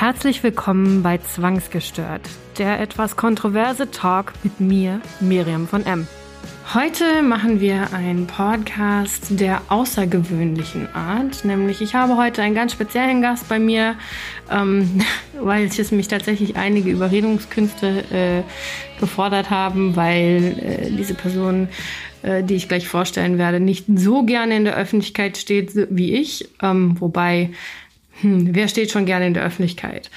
Herzlich willkommen bei Zwangsgestört, der etwas kontroverse Talk mit mir, Miriam von M. Heute machen wir einen Podcast der außergewöhnlichen Art, nämlich ich habe heute einen ganz speziellen Gast bei mir, ähm, weil es mich tatsächlich einige Überredungskünste äh, gefordert haben, weil äh, diese Person, äh, die ich gleich vorstellen werde, nicht so gerne in der Öffentlichkeit steht wie ich, ähm, wobei hm, wer steht schon gerne in der Öffentlichkeit?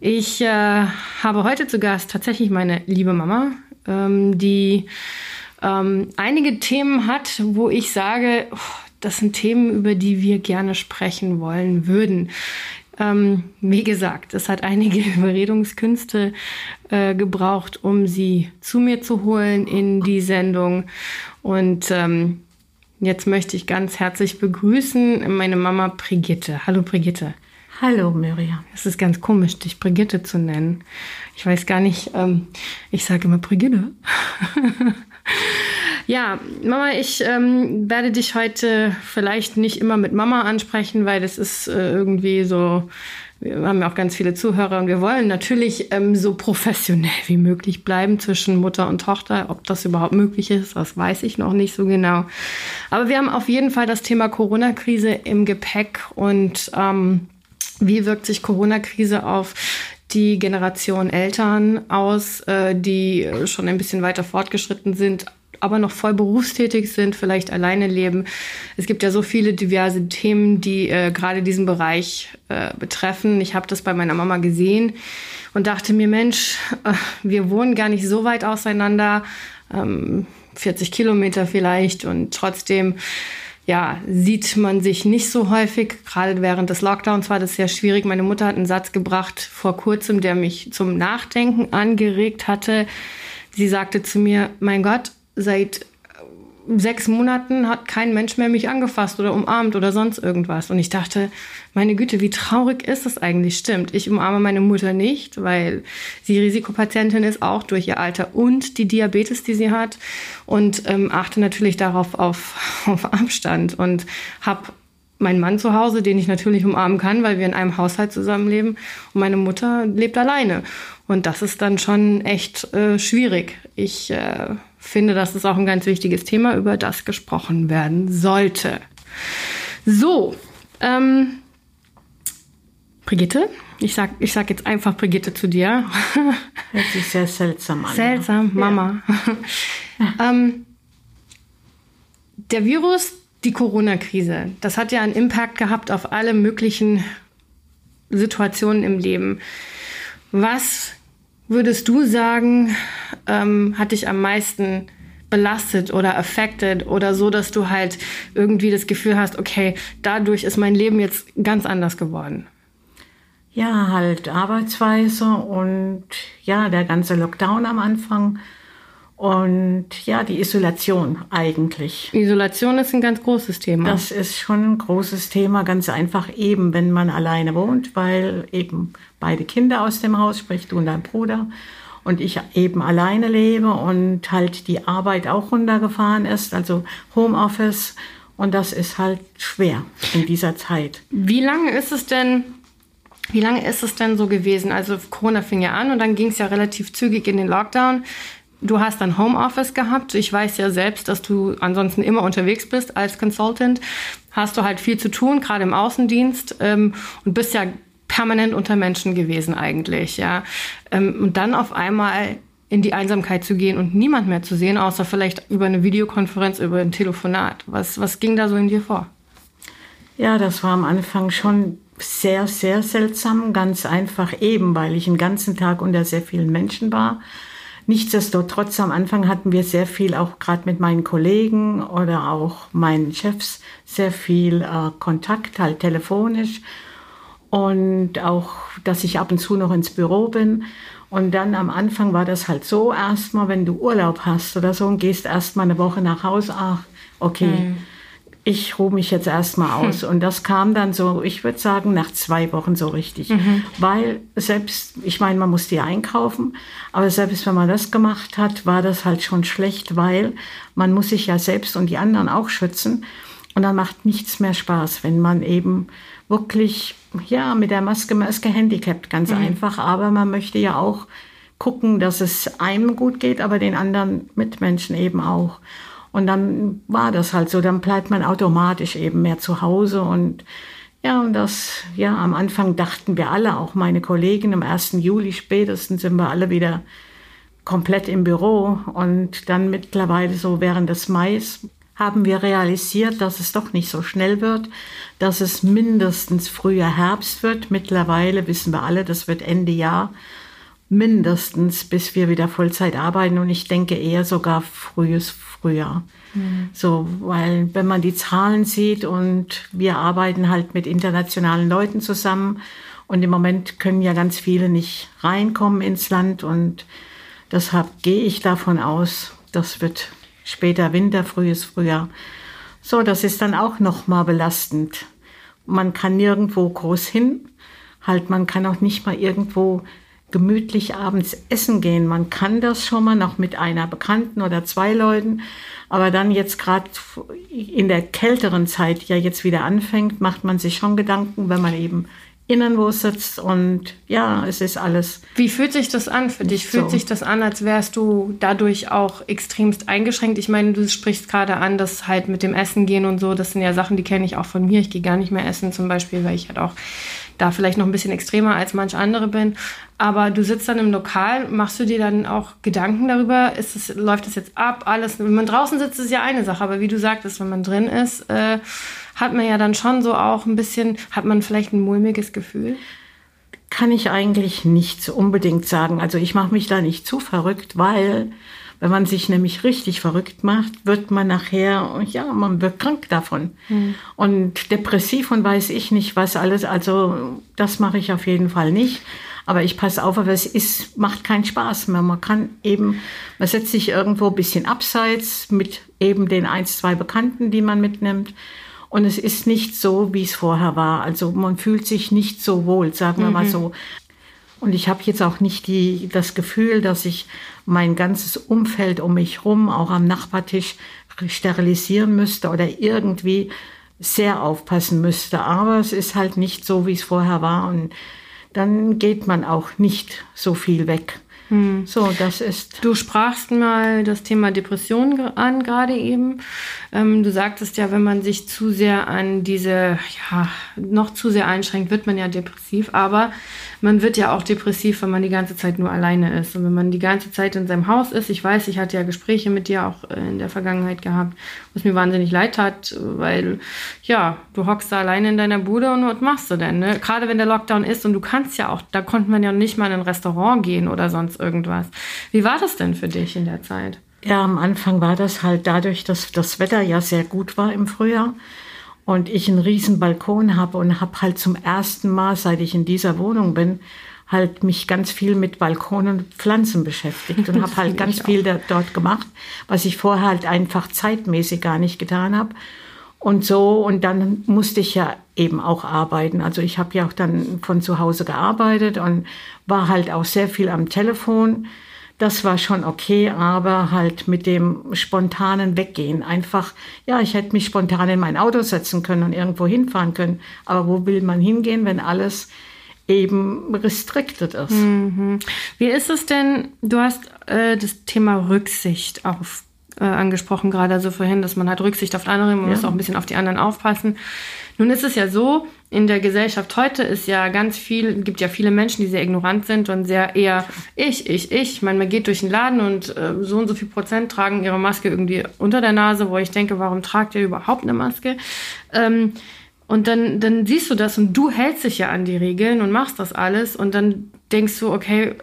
Ich äh, habe heute zu Gast tatsächlich meine liebe Mama, ähm, die ähm, einige Themen hat, wo ich sage, oh, das sind Themen, über die wir gerne sprechen wollen würden. Ähm, wie gesagt, es hat einige Überredungskünste äh, gebraucht, um sie zu mir zu holen in die Sendung. Und ähm, Jetzt möchte ich ganz herzlich begrüßen meine Mama Brigitte. Hallo Brigitte. Hallo Miriam. Es ist ganz komisch, dich Brigitte zu nennen. Ich weiß gar nicht, ähm, ich sage immer Brigitte. ja, Mama, ich ähm, werde dich heute vielleicht nicht immer mit Mama ansprechen, weil das ist äh, irgendwie so wir haben ja auch ganz viele Zuhörer und wir wollen natürlich ähm, so professionell wie möglich bleiben zwischen Mutter und Tochter. Ob das überhaupt möglich ist, das weiß ich noch nicht so genau. Aber wir haben auf jeden Fall das Thema Corona-Krise im Gepäck und ähm, wie wirkt sich Corona-Krise auf die Generation Eltern aus, äh, die schon ein bisschen weiter fortgeschritten sind, aber noch voll berufstätig sind, vielleicht alleine leben. Es gibt ja so viele diverse Themen, die äh, gerade diesen Bereich äh, betreffen. Ich habe das bei meiner Mama gesehen und dachte mir, Mensch, äh, wir wohnen gar nicht so weit auseinander, ähm, 40 Kilometer vielleicht und trotzdem ja, sieht man sich nicht so häufig. Gerade während des Lockdowns war das sehr schwierig. Meine Mutter hat einen Satz gebracht vor kurzem, der mich zum Nachdenken angeregt hatte. Sie sagte zu mir, mein Gott, seit sechs Monaten hat kein Mensch mehr mich angefasst oder umarmt oder sonst irgendwas. Und ich dachte, meine Güte, wie traurig ist das eigentlich? Stimmt, ich umarme meine Mutter nicht, weil sie Risikopatientin ist, auch durch ihr Alter und die Diabetes, die sie hat. Und ähm, achte natürlich darauf auf, auf Abstand und habe meinen Mann zu Hause, den ich natürlich umarmen kann, weil wir in einem Haushalt zusammenleben. Und meine Mutter lebt alleine. Und das ist dann schon echt äh, schwierig. Ich äh, finde, das ist auch ein ganz wichtiges Thema, über das gesprochen werden sollte. So, ähm, Brigitte, ich sag, ich sag jetzt einfach Brigitte zu dir. Hört sich sehr seltsam an. Seltsam, Mama. Ja. ähm, der Virus, die Corona-Krise, das hat ja einen Impact gehabt auf alle möglichen Situationen im Leben. Was würdest du sagen, ähm, hat dich am meisten belastet oder affected oder so, dass du halt irgendwie das Gefühl hast, okay, dadurch ist mein Leben jetzt ganz anders geworden? Ja, halt Arbeitsweise und ja, der ganze Lockdown am Anfang und ja, die Isolation eigentlich. Isolation ist ein ganz großes Thema. Das ist schon ein großes Thema, ganz einfach eben, wenn man alleine wohnt, weil eben beide Kinder aus dem Haus, sprich du und dein Bruder, und ich eben alleine lebe und halt die Arbeit auch runtergefahren ist, also Homeoffice. Und das ist halt schwer in dieser Zeit. Wie lange ist es denn, wie lange ist es denn so gewesen? Also Corona fing ja an und dann ging es ja relativ zügig in den Lockdown. Du hast dann Homeoffice gehabt. Ich weiß ja selbst, dass du ansonsten immer unterwegs bist als Consultant. Hast du halt viel zu tun, gerade im Außendienst ähm, und bist ja permanent unter Menschen gewesen eigentlich, ja. Ähm, und dann auf einmal in die Einsamkeit zu gehen und niemand mehr zu sehen, außer vielleicht über eine Videokonferenz, über ein Telefonat. Was, was ging da so in dir vor? Ja, das war am Anfang schon sehr, sehr seltsam. Ganz einfach eben, weil ich den ganzen Tag unter sehr vielen Menschen war. Nichtsdestotrotz am Anfang hatten wir sehr viel, auch gerade mit meinen Kollegen oder auch meinen Chefs, sehr viel äh, Kontakt, halt telefonisch und auch, dass ich ab und zu noch ins Büro bin. Und dann am Anfang war das halt so, erstmal, wenn du Urlaub hast oder so und gehst erstmal eine Woche nach Hause, ach, okay, mhm. Ich ruhe mich jetzt erstmal aus. Mhm. Und das kam dann so, ich würde sagen, nach zwei Wochen so richtig. Mhm. Weil selbst, ich meine, man musste ja einkaufen, aber selbst wenn man das gemacht hat, war das halt schon schlecht, weil man muss sich ja selbst und die anderen auch schützen. Und dann macht nichts mehr Spaß, wenn man eben wirklich, ja, mit der Maske, man ist gehandicapt, ganz mhm. einfach. Aber man möchte ja auch gucken, dass es einem gut geht, aber den anderen Mitmenschen eben auch. Und dann war das halt so, dann bleibt man automatisch eben mehr zu Hause und ja, und das, ja, am Anfang dachten wir alle, auch meine Kollegen, am 1. Juli spätestens sind wir alle wieder komplett im Büro. Und dann mittlerweile so während des Mais haben wir realisiert, dass es doch nicht so schnell wird, dass es mindestens früher Herbst wird. Mittlerweile wissen wir alle, das wird Ende Jahr mindestens, bis wir wieder Vollzeit arbeiten. Und ich denke eher sogar frühes Frühjahr. Mhm. So, weil wenn man die Zahlen sieht und wir arbeiten halt mit internationalen Leuten zusammen und im Moment können ja ganz viele nicht reinkommen ins Land und deshalb gehe ich davon aus, das wird später Winter, frühes Frühjahr. So, das ist dann auch noch mal belastend. Man kann nirgendwo groß hin. Halt, man kann auch nicht mal irgendwo gemütlich abends essen gehen. Man kann das schon mal noch mit einer Bekannten oder zwei Leuten, aber dann jetzt gerade in der kälteren Zeit ja jetzt wieder anfängt, macht man sich schon Gedanken, wenn man eben innen wo sitzt und ja, es ist alles. Wie fühlt sich das an für dich? Fühlt so. sich das an, als wärst du dadurch auch extremst eingeschränkt? Ich meine, du sprichst gerade an, dass halt mit dem Essen gehen und so, das sind ja Sachen, die kenne ich auch von mir. Ich gehe gar nicht mehr essen zum Beispiel, weil ich halt auch da vielleicht noch ein bisschen extremer als manch andere bin. Aber du sitzt dann im Lokal, machst du dir dann auch Gedanken darüber, ist es, läuft das jetzt ab, alles? Wenn man draußen sitzt, ist ja eine Sache, aber wie du sagtest, wenn man drin ist, äh, hat man ja dann schon so auch ein bisschen, hat man vielleicht ein mulmiges Gefühl? Kann ich eigentlich nicht unbedingt sagen. Also ich mache mich da nicht zu verrückt, weil wenn man sich nämlich richtig verrückt macht, wird man nachher, ja, man wird krank davon. Mhm. Und depressiv und weiß ich nicht was alles. Also das mache ich auf jeden Fall nicht. Aber ich passe auf, aber es ist, macht keinen Spaß mehr. Man kann eben, man setzt sich irgendwo ein bisschen abseits mit eben den ein, zwei Bekannten, die man mitnimmt. Und es ist nicht so, wie es vorher war. Also man fühlt sich nicht so wohl, sagen wir mhm. mal so. Und ich habe jetzt auch nicht die, das Gefühl, dass ich mein ganzes Umfeld um mich herum, auch am Nachbartisch, sterilisieren müsste oder irgendwie sehr aufpassen müsste. Aber es ist halt nicht so, wie es vorher war. Und dann geht man auch nicht so viel weg. Hm. So, das ist. Du sprachst mal das Thema Depression an, gerade eben. Ähm, du sagtest ja, wenn man sich zu sehr an diese, ja, noch zu sehr einschränkt, wird man ja depressiv. Aber man wird ja auch depressiv, wenn man die ganze Zeit nur alleine ist. Und wenn man die ganze Zeit in seinem Haus ist, ich weiß, ich hatte ja Gespräche mit dir auch äh, in der Vergangenheit gehabt, was mir wahnsinnig leid hat, weil, ja, du hockst da alleine in deiner Bude und was machst du denn? Ne? Gerade wenn der Lockdown ist und du kannst ja auch, da konnte man ja nicht mal in ein Restaurant gehen oder sonst irgendwas. Wie war das denn für dich in der Zeit? Ja, am Anfang war das halt dadurch, dass das Wetter ja sehr gut war im Frühjahr und ich einen riesen Balkon habe und habe halt zum ersten Mal, seit ich in dieser Wohnung bin, halt mich ganz viel mit Balkon und Pflanzen beschäftigt und habe halt ganz viel da, dort gemacht, was ich vorher halt einfach zeitmäßig gar nicht getan habe. Und so, und dann musste ich ja eben auch arbeiten. Also ich habe ja auch dann von zu Hause gearbeitet und war halt auch sehr viel am Telefon das war schon okay, aber halt mit dem spontanen Weggehen. Einfach, ja, ich hätte mich spontan in mein Auto setzen können und irgendwo hinfahren können. Aber wo will man hingehen, wenn alles eben restricted ist? Mhm. Wie ist es denn, du hast äh, das Thema Rücksicht auf äh, angesprochen, gerade also vorhin, dass man hat Rücksicht auf andere, man ja. muss auch ein bisschen auf die anderen aufpassen. Nun ist es ja so, in der Gesellschaft heute ist ja ganz viel, gibt ja viele Menschen, die sehr ignorant sind und sehr eher ich, ich, ich. Ich meine, man geht durch den Laden und äh, so und so viel Prozent tragen ihre Maske irgendwie unter der Nase, wo ich denke, warum tragt ihr überhaupt eine Maske? Ähm, und dann, dann siehst du das und du hältst dich ja an die Regeln und machst das alles und dann denkst du, okay,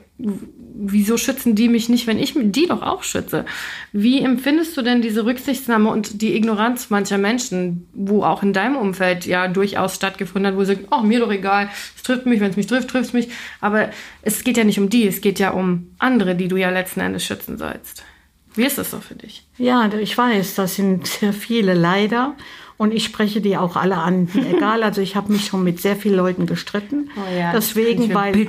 wieso schützen die mich nicht, wenn ich die doch auch schütze? Wie empfindest du denn diese Rücksichtsnahme und die Ignoranz mancher Menschen, wo auch in deinem Umfeld ja durchaus stattgefunden hat, wo sie sagen, oh, mir doch egal, es trifft mich, wenn es mich trifft, trifft es mich. Aber es geht ja nicht um die, es geht ja um andere, die du ja letzten Endes schützen sollst. Wie ist das so für dich? Ja, ich weiß, das sind sehr viele leider. Und ich spreche die auch alle an. Egal, also ich habe mich schon mit sehr vielen Leuten gestritten. Oh ja, Deswegen, mir weil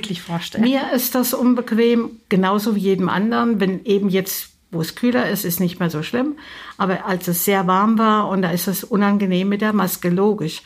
mir ist das unbequem, genauso wie jedem anderen, wenn eben jetzt wo es kühler ist, ist nicht mehr so schlimm. Aber als es sehr warm war und da ist es unangenehm mit der Maske, logisch.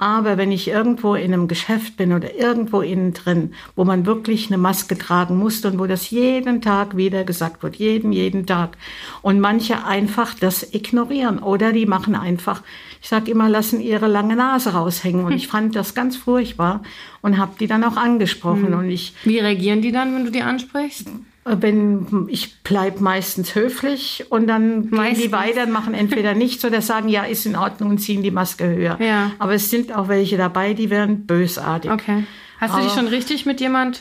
Aber wenn ich irgendwo in einem Geschäft bin oder irgendwo innen drin, wo man wirklich eine Maske tragen muss und wo das jeden Tag wieder gesagt wird, jeden, jeden Tag. Und manche einfach das ignorieren oder die machen einfach, ich sage immer, lassen ihre lange Nase raushängen. Und ich fand das ganz furchtbar und habe die dann auch angesprochen. Hm. Und ich Wie reagieren die dann, wenn du die ansprichst? wenn ich bleib meistens höflich und dann Meistens. gehen die weiter und machen entweder nichts oder sagen, ja, ist in Ordnung und ziehen die Maske höher. Ja. Aber es sind auch welche dabei, die werden bösartig. Okay. Hast du dich schon richtig mit jemand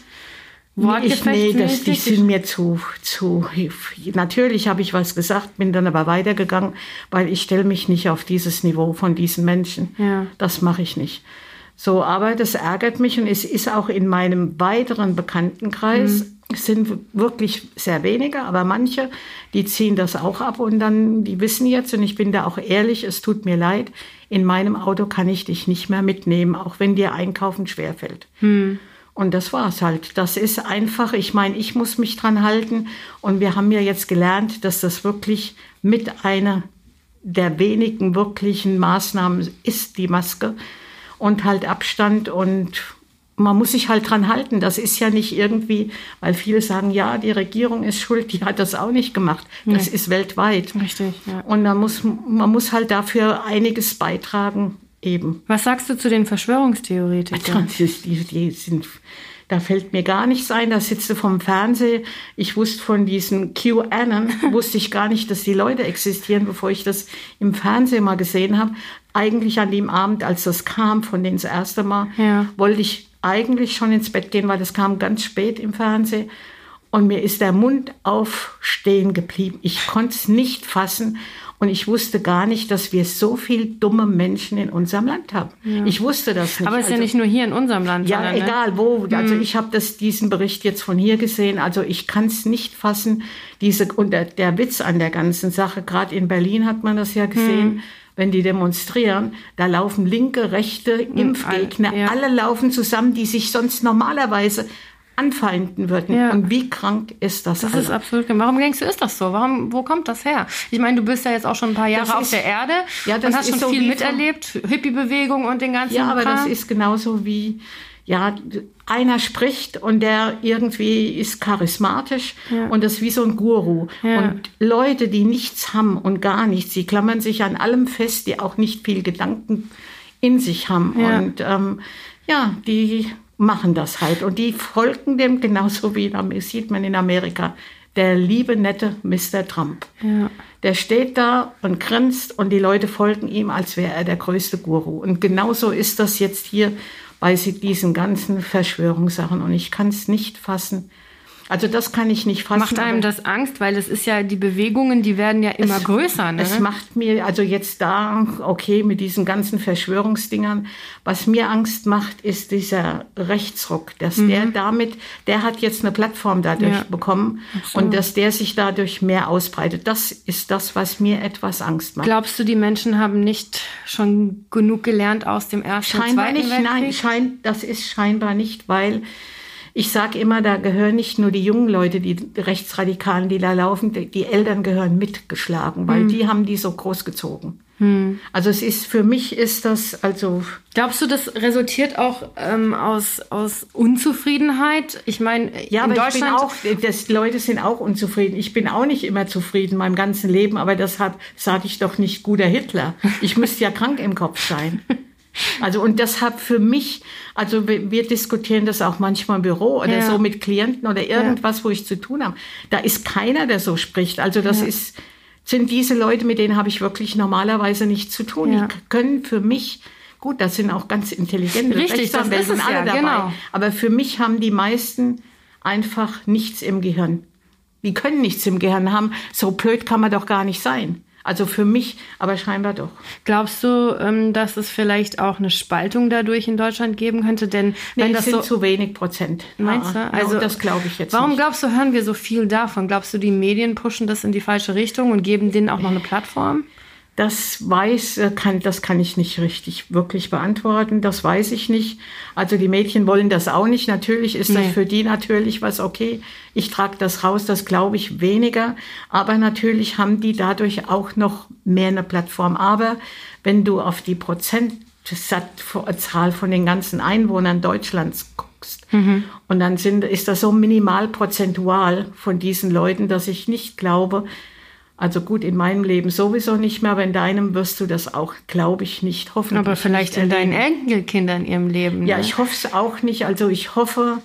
Ich, nee, das, die sind mir zu, zu. Natürlich habe ich was gesagt, bin dann aber weitergegangen, weil ich stelle mich nicht auf dieses Niveau von diesen Menschen. Ja. Das mache ich nicht. So, aber das ärgert mich und es ist auch in meinem weiteren Bekanntenkreis. Es sind wirklich sehr wenige, aber manche, die ziehen das auch ab und dann, die wissen jetzt, und ich bin da auch ehrlich, es tut mir leid, in meinem Auto kann ich dich nicht mehr mitnehmen, auch wenn dir Einkaufen schwerfällt. Und das war's halt. Das ist einfach, ich meine, ich muss mich dran halten. Und wir haben ja jetzt gelernt, dass das wirklich mit einer der wenigen wirklichen Maßnahmen ist, die Maske. Und halt Abstand und man muss sich halt dran halten. Das ist ja nicht irgendwie, weil viele sagen, ja, die Regierung ist schuld, die hat das auch nicht gemacht. Das ist weltweit. Richtig, ja. Und man muss, man muss halt dafür einiges beitragen, eben. Was sagst du zu den Verschwörungstheoretikern? Die, die sind, da fällt mir gar nichts ein. Da sitzt du vom Fernseher. Ich wusste von diesen QAnon, wusste ich gar nicht, dass die Leute existieren, bevor ich das im Fernsehen mal gesehen habe. Eigentlich an dem Abend, als das kam, von denen das erste Mal, Ja. wollte ich eigentlich schon ins Bett gehen, weil das kam ganz spät im Fernsehen. Und mir ist der Mund aufstehen geblieben. Ich konnte es nicht fassen. Und ich wusste gar nicht, dass wir so viel dumme Menschen in unserem Land haben. Ich wusste das nicht. Aber es ist ja Also- nicht nur hier in unserem Land, ja, sondern, ne? egal wo. Also ich habe das diesen Bericht jetzt von hier gesehen. Also ich kann es nicht fassen. Diese und der, der Witz an der ganzen Sache. Gerade in Berlin hat man das ja gesehen. Wenn die demonstrieren, da laufen linke, rechte, Impfgegner, ja. alle laufen zusammen, die sich sonst normalerweise anfeinden würden. Ja. Und wie krank ist das? Das alle? ist absolut. Warum denkst du, ist das so? Warum, wo kommt das her? Ich meine, du bist ja jetzt auch schon ein paar Jahre Das auf ist- der Erde Ja, das und hast schon so viel miterlebt, Hippie-Bewegung und den ganzen Ja, aber Kram. das ist genauso wie, ja, einer spricht und der irgendwie ist charismatisch und das ist wie so ein Guru. Ja. Und Leute, die nichts haben und gar nichts, die klammern sich an allem fest, die auch nicht viel Gedanken in sich haben. Ja. Und ähm, ja, die machen das halt. Und die folgen dem genauso wie in sieht man in Amerika. Der liebe, nette Mr. Trump. Ja. Der steht da und grinst und die Leute folgen ihm, als wäre er der größte Guru. Und genauso ist das jetzt hier bei diesen ganzen Verschwörungssachen. Und ich kann es nicht fassen. Also das kann ich nicht fassen. Macht einem das Angst, weil es ist ja, die Bewegungen, die werden ja immer größer. Ne? Es macht mir, also jetzt da, okay, mit diesen ganzen Verschwörungsdingern, was mir Angst macht, ist dieser Rechtsruck, dass der damit, der hat jetzt eine Plattform dadurch Mhm. Ja. bekommen und dass der sich dadurch mehr ausbreitet. Das ist das, was mir etwas Angst macht. Glaubst du, die Menschen haben nicht schon genug gelernt aus dem ersten Scheinbar zweiten nicht, Weltkrieg? nein, schein, das ist scheinbar nicht, weil ich sage immer, da gehören nicht nur die jungen Leute, die Rechtsradikalen, die da laufen, die, Eltern gehören mitgeschlagen, weil Hm. die haben die so großgezogen. Also es ist, für mich ist das, also Glaubst du, das resultiert auch ähm, aus, aus Unzufriedenheit? Ich meine, Ja, in aber ich bin auch, das, Leute sind auch unzufrieden. Ich bin auch nicht immer zufrieden meinem ganzen Leben, aber deshalb sage ich doch nicht guter Hitler. Ich müsste ja krank im Kopf sein. Also und deshalb für mich, also wir, wir diskutieren das auch manchmal im Büro oder Ja. so mit Klienten oder irgendwas, wo ich zu tun habe. Da ist keiner, der so spricht. Also das ist, sind diese Leute, mit denen habe ich wirklich normalerweise nichts zu tun. Ja. Die können für mich, gut, das sind auch ganz intelligente Richtig, das Rechtsanwälte und alle ja, dabei. genau. Aber für mich haben die meisten einfach nichts im Gehirn. Die können nichts im Gehirn haben. So blöd kann man doch gar nicht sein. Also für mich, aber scheinbar doch. glaubst du, ähm, dass es vielleicht auch eine Spaltung dadurch in Deutschland geben könnte? Denn Nee, wenn das sind so zu wenig Prozent. Meinst du? Also ja, das glaube ich jetzt Warum nicht. glaubst du, hören wir so viel davon? Glaubst du, die Medien pushen das in die falsche Richtung und geben denen auch noch eine Plattform? Das weiß, äh, kann, das kann ich nicht richtig wirklich beantworten. Das weiß ich nicht. Also die Mädchen wollen das auch nicht. Natürlich ist nee. das für die natürlich was okay. Ich trage das raus, das glaube ich weniger. Aber natürlich haben die dadurch auch noch mehr eine Plattform. Aber wenn du auf die Prozentzahl von den ganzen Einwohnern Deutschlands guckst, mhm. und dann sind, ist das so minimal prozentual von diesen Leuten, dass ich nicht glaube, also gut, in meinem Leben sowieso nicht mehr, aber in deinem wirst du das auch, glaube ich, nicht hoffen. Aber vielleicht in deinen Enkelkindern ihrem Leben. Ne? Ja, ich hoffe es auch nicht. Also ich hoffe,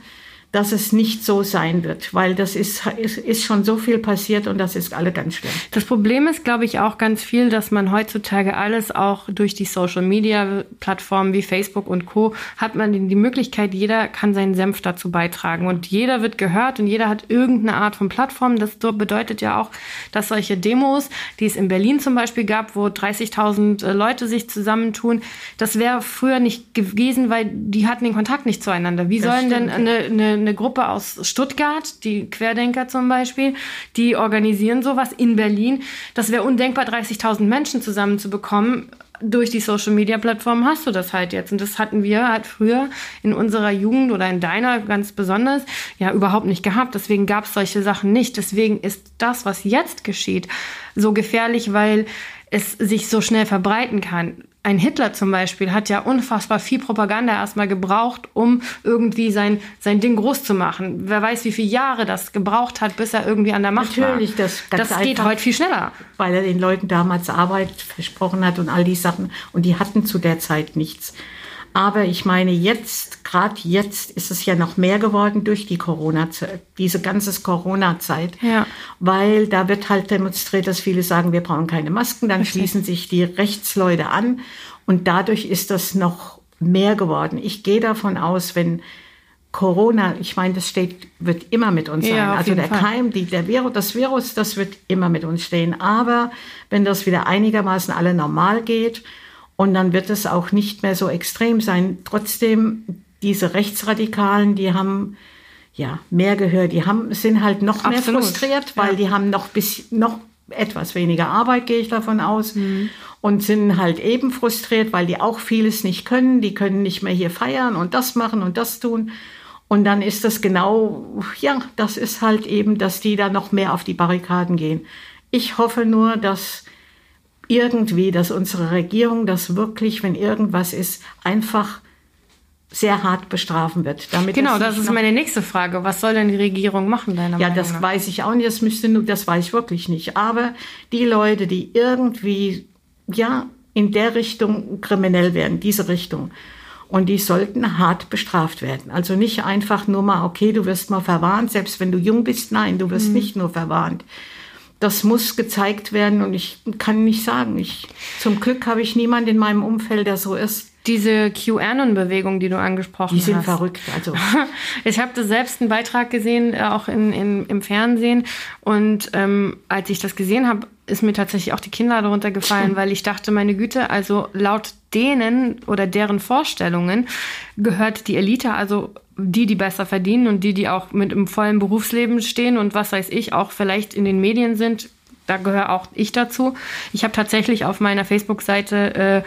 dass es nicht so sein wird, weil das ist, ist, ist schon so viel passiert und das ist alle ganz schlimm. Das Problem ist, glaube ich, auch ganz viel, dass man heutzutage alles auch durch die Social Media Plattformen wie Facebook und Co. hat man die Möglichkeit, jeder kann seinen Senf dazu beitragen und jeder wird gehört und jeder hat irgendeine Art von Plattform. Das bedeutet ja auch, dass solche Demos, die es in Berlin zum Beispiel gab, wo 30.000 äh, Leute sich zusammentun, das wäre früher nicht gewesen, weil die hatten den Kontakt nicht zueinander. Wie das sollen stimmt. denn eine, eine eine Gruppe aus Stuttgart, die Querdenker zum Beispiel, die organisieren sowas in Berlin. Das wäre undenkbar, 30.000 Menschen zusammenzubekommen. Durch die Social Media Plattform hast du das halt jetzt. Und das hatten wir halt früher in unserer Jugend oder in deiner ganz besonders ja überhaupt nicht gehabt. Deswegen gab es solche Sachen nicht. Deswegen ist das, was jetzt geschieht, so gefährlich, weil es sich so schnell verbreiten kann ein Hitler zum Beispiel hat ja unfassbar viel Propaganda erstmal gebraucht, um irgendwie sein, sein Ding groß zu machen. Wer weiß, wie viele Jahre das gebraucht hat, bis er irgendwie an der Macht Natürlich, war. Das, das geht einfach, heute viel schneller. Weil er den Leuten damals Arbeit versprochen hat und all die Sachen. Und die hatten zu der Zeit nichts. Aber ich meine, jetzt, gerade jetzt ist es ja noch mehr geworden durch die Corona, diese ganze Corona-Zeit. Ja. Weil da wird halt demonstriert, dass viele sagen, wir brauchen keine Masken. Dann Richtig. schließen sich die Rechtsleute an. Und dadurch ist das noch mehr geworden. Ich gehe davon aus, wenn Corona, ich meine, das steht, wird immer mit uns sein. Ja, also der Fall. Keim, die, der Virus, das Virus, das wird immer mit uns stehen. Aber wenn das wieder einigermaßen alle normal geht, und dann wird es auch nicht mehr so extrem sein. Trotzdem, diese Rechtsradikalen, die haben ja mehr Gehör, die haben, sind halt noch Absolut. mehr frustriert, weil ja. die haben noch bis, noch etwas weniger Arbeit, gehe ich davon aus. Mhm. Und sind halt eben frustriert, weil die auch vieles nicht können. Die können nicht mehr hier feiern und das machen und das tun. Und dann ist das genau, ja, das ist halt eben, dass die da noch mehr auf die Barrikaden gehen. Ich hoffe nur, dass irgendwie, dass unsere Regierung das wirklich, wenn irgendwas ist, einfach sehr hart bestrafen wird. Damit genau, das ist meine nächste Frage. Was soll denn die Regierung machen, deiner Ja, das nach? weiß ich auch nicht. Das müsste das weiß ich wirklich nicht. Aber die Leute, die irgendwie, ja, in der Richtung kriminell werden, diese Richtung. Und die sollten hart bestraft werden. Also nicht einfach nur mal, okay, du wirst mal verwarnt, selbst wenn du jung bist. Nein, du wirst mhm. nicht nur verwarnt das muss gezeigt werden und ich kann nicht sagen. Ich, zum Glück habe ich niemanden in meinem Umfeld, der so ist. Diese QAnon-Bewegung, die du angesprochen hast. Die sind hast. verrückt. Also. ich habe da selbst einen Beitrag gesehen, äh, auch in, in, im Fernsehen. Und ähm, als ich das gesehen habe, ist mir tatsächlich auch die Kinder darunter gefallen, weil ich dachte, meine Güte, also laut denen oder deren Vorstellungen gehört die Elite, also die, die besser verdienen und die, die auch mit im vollen Berufsleben stehen und was weiß ich, auch vielleicht in den Medien sind. Da gehöre auch ich dazu. Ich habe tatsächlich auf meiner Facebook-Seite äh,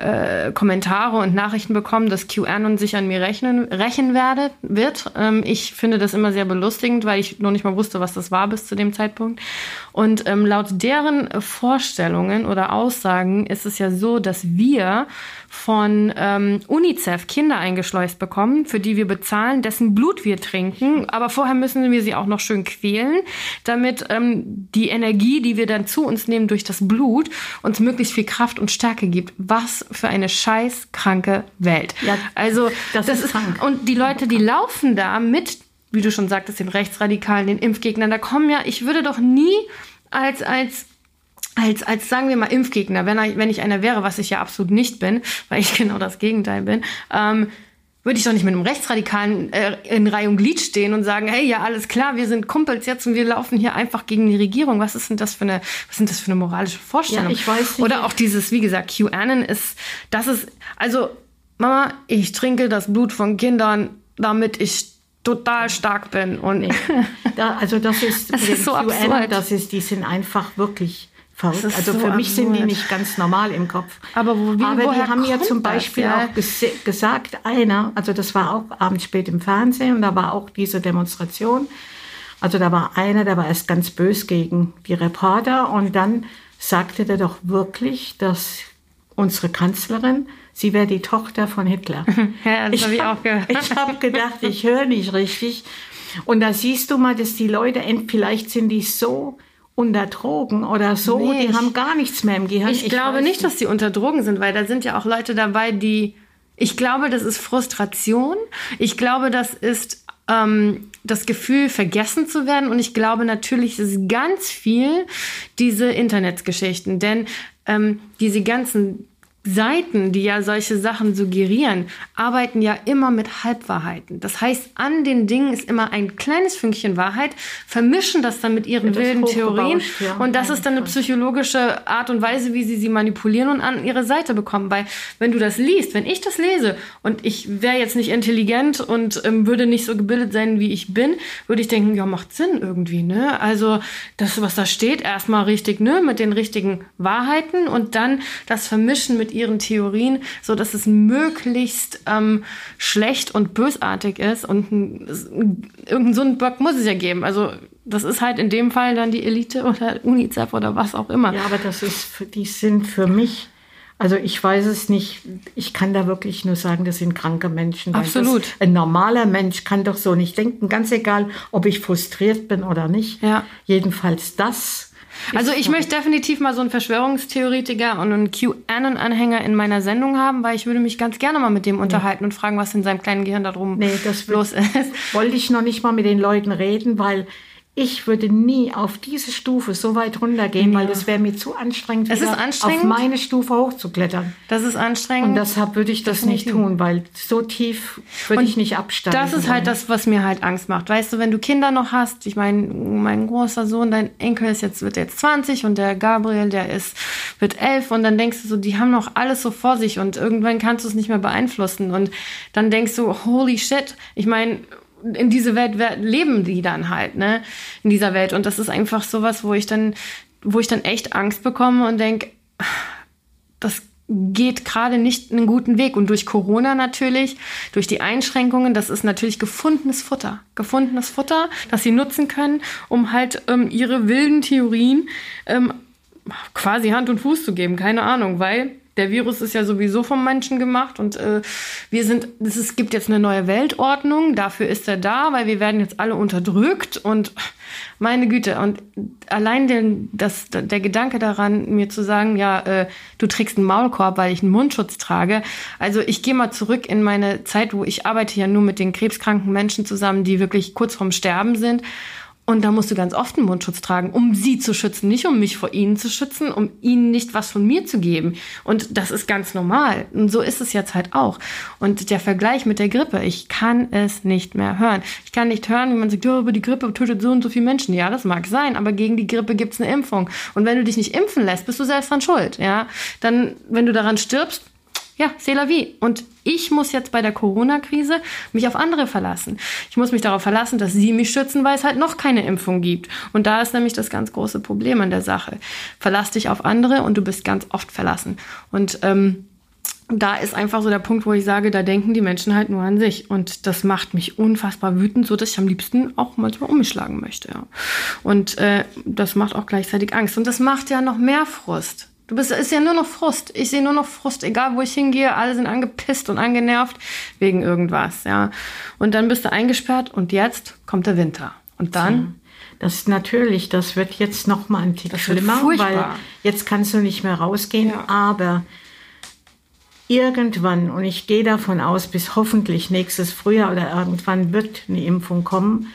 äh, Kommentare und Nachrichten bekommen, dass QAnon sich an mir rechnen, rächen werde, wird. Ähm, ich finde das immer sehr belustigend, weil ich noch nicht mal wusste, was das war bis zu dem Zeitpunkt. Und ähm, laut deren Vorstellungen oder Aussagen ist es ja so, dass wir von ähm, UNICEF Kinder eingeschleust bekommen, für die wir bezahlen, dessen Blut wir trinken. Aber vorher müssen wir sie auch noch schön quälen, damit ähm, die Energie, die wir dann zu uns nehmen durch das Blut, uns möglichst viel Kraft und Stärke gibt. Was für eine scheiß kranke Welt. Ja, also das, das ist, krank. und die Leute, die laufen da mit, wie du schon sagtest, den Rechtsradikalen, den Impfgegnern, da kommen ja, ich würde doch nie als als als, als sagen wir mal Impfgegner, wenn, wenn ich einer wäre, was ich ja absolut nicht bin, weil ich genau das Gegenteil bin, ähm, würde ich doch nicht mit einem Rechtsradikalen äh, in Reihe und Glied stehen und sagen, hey, ja, alles klar, wir sind Kumpels jetzt und wir laufen hier einfach gegen die Regierung. Was ist denn das für eine, was sind das für eine moralische Vorstellung? Ja, ich weiß nicht. Oder auch dieses, wie gesagt, QAnon ist, das ist, also, Mama, ich trinke das Blut von Kindern, damit ich total stark bin und nee. da, also das ist, das ist so QAnon, absurd. das ist, die sind einfach wirklich verrückt. Also so für mich sind die absurd. nicht ganz normal im Kopf. Aber wo- wie- Aber die haben ja zum das, Beispiel ja? auch gese- gesagt, einer, also das war auch abends spät im Fernsehen und da war auch diese Demonstration. Also da war einer, der war erst ganz bös gegen die Reporter und dann sagte der doch wirklich, dass unsere Kanzlerin, sie wäre die Tochter von Hitler. Ja, das habe ich hab- auch gehört. Ich habe gedacht, ich höre nicht richtig. Und da siehst du mal, dass die Leute, vielleicht sind die so unter Drogen oder so, Nee, die ich- haben gar nichts mehr im Gehirn. Ich, glaube weiß nicht, dass die unter Drogen sind, weil da sind ja auch Leute dabei, die. Ich glaube, das ist Frustration. Ich glaube, das ist ähm, das Gefühl, vergessen zu werden. Und ich glaube natürlich, es ist ganz viel diese Internetsgeschichten. Denn ähm, diese ganzen Seiten, die ja solche Sachen suggerieren, arbeiten ja immer mit Halbwahrheiten. Das heißt, an den Dingen ist immer ein kleines Fünkchen Wahrheit, vermischen das dann mit ihren das wilden Theorien. ja. Und das ist dann eine psychologische Art und Weise, wie sie sie manipulieren und an ihre Seite bekommen. Weil wenn du das liest, wenn ich das lese und ich wäre jetzt nicht intelligent und ähm, würde nicht so gebildet sein, wie ich bin, würde ich denken, ja, macht Sinn irgendwie, ne? Also das, was da steht, erstmal richtig, ne, mit den richtigen Wahrheiten und dann das Vermischen mit ihren Theorien, so dass es möglichst ähm, schlecht und bösartig ist und irgendeinen so einen Bug muss es ja geben. Also das ist halt in dem Fall dann die Elite oder UNICEF oder was auch immer. Ja, aber das ist, für, die sind für mich, also ich weiß es nicht, ich kann da wirklich nur sagen, das sind kranke Menschen. Absolut. Ein normaler Mensch kann doch so nicht denken, ganz egal, ob ich frustriert bin oder nicht. Ja. Jedenfalls das. Also ich möchte definitiv mal so einen Verschwörungstheoretiker und einen QAnon-Anhänger in meiner Sendung haben, weil ich würde mich ganz gerne mal mit dem unterhalten und fragen, was in seinem kleinen Gehirn da drum Nee, das los ist. wollte ich noch nicht mal mit den Leuten reden, weil ich würde nie auf diese Stufe so weit runtergehen, weil das wäre mir zu anstrengend, Es anstrengend. auf meine Stufe hochzuklettern. Das ist anstrengend. Und deshalb würde ich das nicht Definitiv. tun, weil so tief würde ich nicht absteigen. Das ist halt das, was mir halt Angst macht. Weißt du, wenn du Kinder noch hast, ich meine, mein großer Sohn, dein Enkel ist jetzt, wird jetzt 20 und der Gabriel, der ist, wird 11 und dann denkst du so, die haben noch alles so vor sich und irgendwann kannst du es nicht mehr beeinflussen und dann denkst du, holy shit, ich meine, in diese Welt leben die dann halt, ne, in dieser Welt und das ist einfach sowas, wo ich dann, wo ich dann echt Angst bekomme und denk, das geht gerade nicht einen guten Weg. Und durch Corona natürlich, durch die Einschränkungen, das ist natürlich gefundenes Futter. Gefundenes Futter, das sie nutzen können, um halt ähm, ihre wilden Theorien ähm, quasi Hand und Fuß zu geben. Keine Ahnung, weil der Virus ist ja sowieso vom Menschen gemacht und äh, wir sind, es ist, gibt jetzt eine neue Weltordnung, dafür ist er da, weil wir werden jetzt alle unterdrückt und meine Güte, und allein den, das, der Gedanke daran, mir zu sagen, ja, äh, du trägst einen Maulkorb, weil ich einen Mundschutz trage. Also ich gehe mal zurück in meine Zeit, wo ich arbeite ja nur mit den krebskranken Menschen zusammen, die wirklich kurz vorm Sterben sind. Und da musst du ganz oft einen Mundschutz tragen, um sie zu schützen, nicht um mich vor ihnen zu schützen, um ihnen nicht was von mir zu geben. Und das ist ganz normal. Und so ist es jetzt halt auch. Und der Vergleich mit der Grippe, ich kann es nicht mehr hören. Ich kann nicht hören, wie man sagt, aber die Grippe tötet so und so viele Menschen. Ja, das mag sein, aber gegen die Grippe gibt's eine Impfung. Und wenn du dich nicht impfen lässt, bist du selbst dran schuld. Ja, dann, wenn du daran stirbst, ja, c'est la vie. Und ich muss jetzt bei der Corona-Krise mich auf andere verlassen. Ich muss mich darauf verlassen, dass sie mich schützen, weil es halt noch keine Impfung gibt. Und da ist nämlich das ganz große Problem an der Sache. Verlass dich auf andere und du bist ganz oft verlassen. Und ähm, da ist einfach so der Punkt, wo ich sage, da denken die Menschen halt nur an sich. Und das macht mich unfassbar wütend, so dass ich am liebsten auch manchmal um mich schlagen möchte. Ja. Und äh, das macht auch gleichzeitig Angst. Und das macht ja noch mehr Frust. Du bist, ist ja nur noch Frust. Ich sehe nur noch Frust, egal wo ich hingehe. Alle sind angepisst und angenervt wegen irgendwas, ja. Und dann bist du eingesperrt und jetzt kommt der Winter. Und dann, Das ist natürlich, das wird jetzt noch mal ein Tick schlimmer, furchtbar. weil jetzt kannst du nicht mehr rausgehen, Ja. aber irgendwann, und ich gehe davon aus, bis hoffentlich nächstes Frühjahr oder irgendwann wird eine Impfung kommen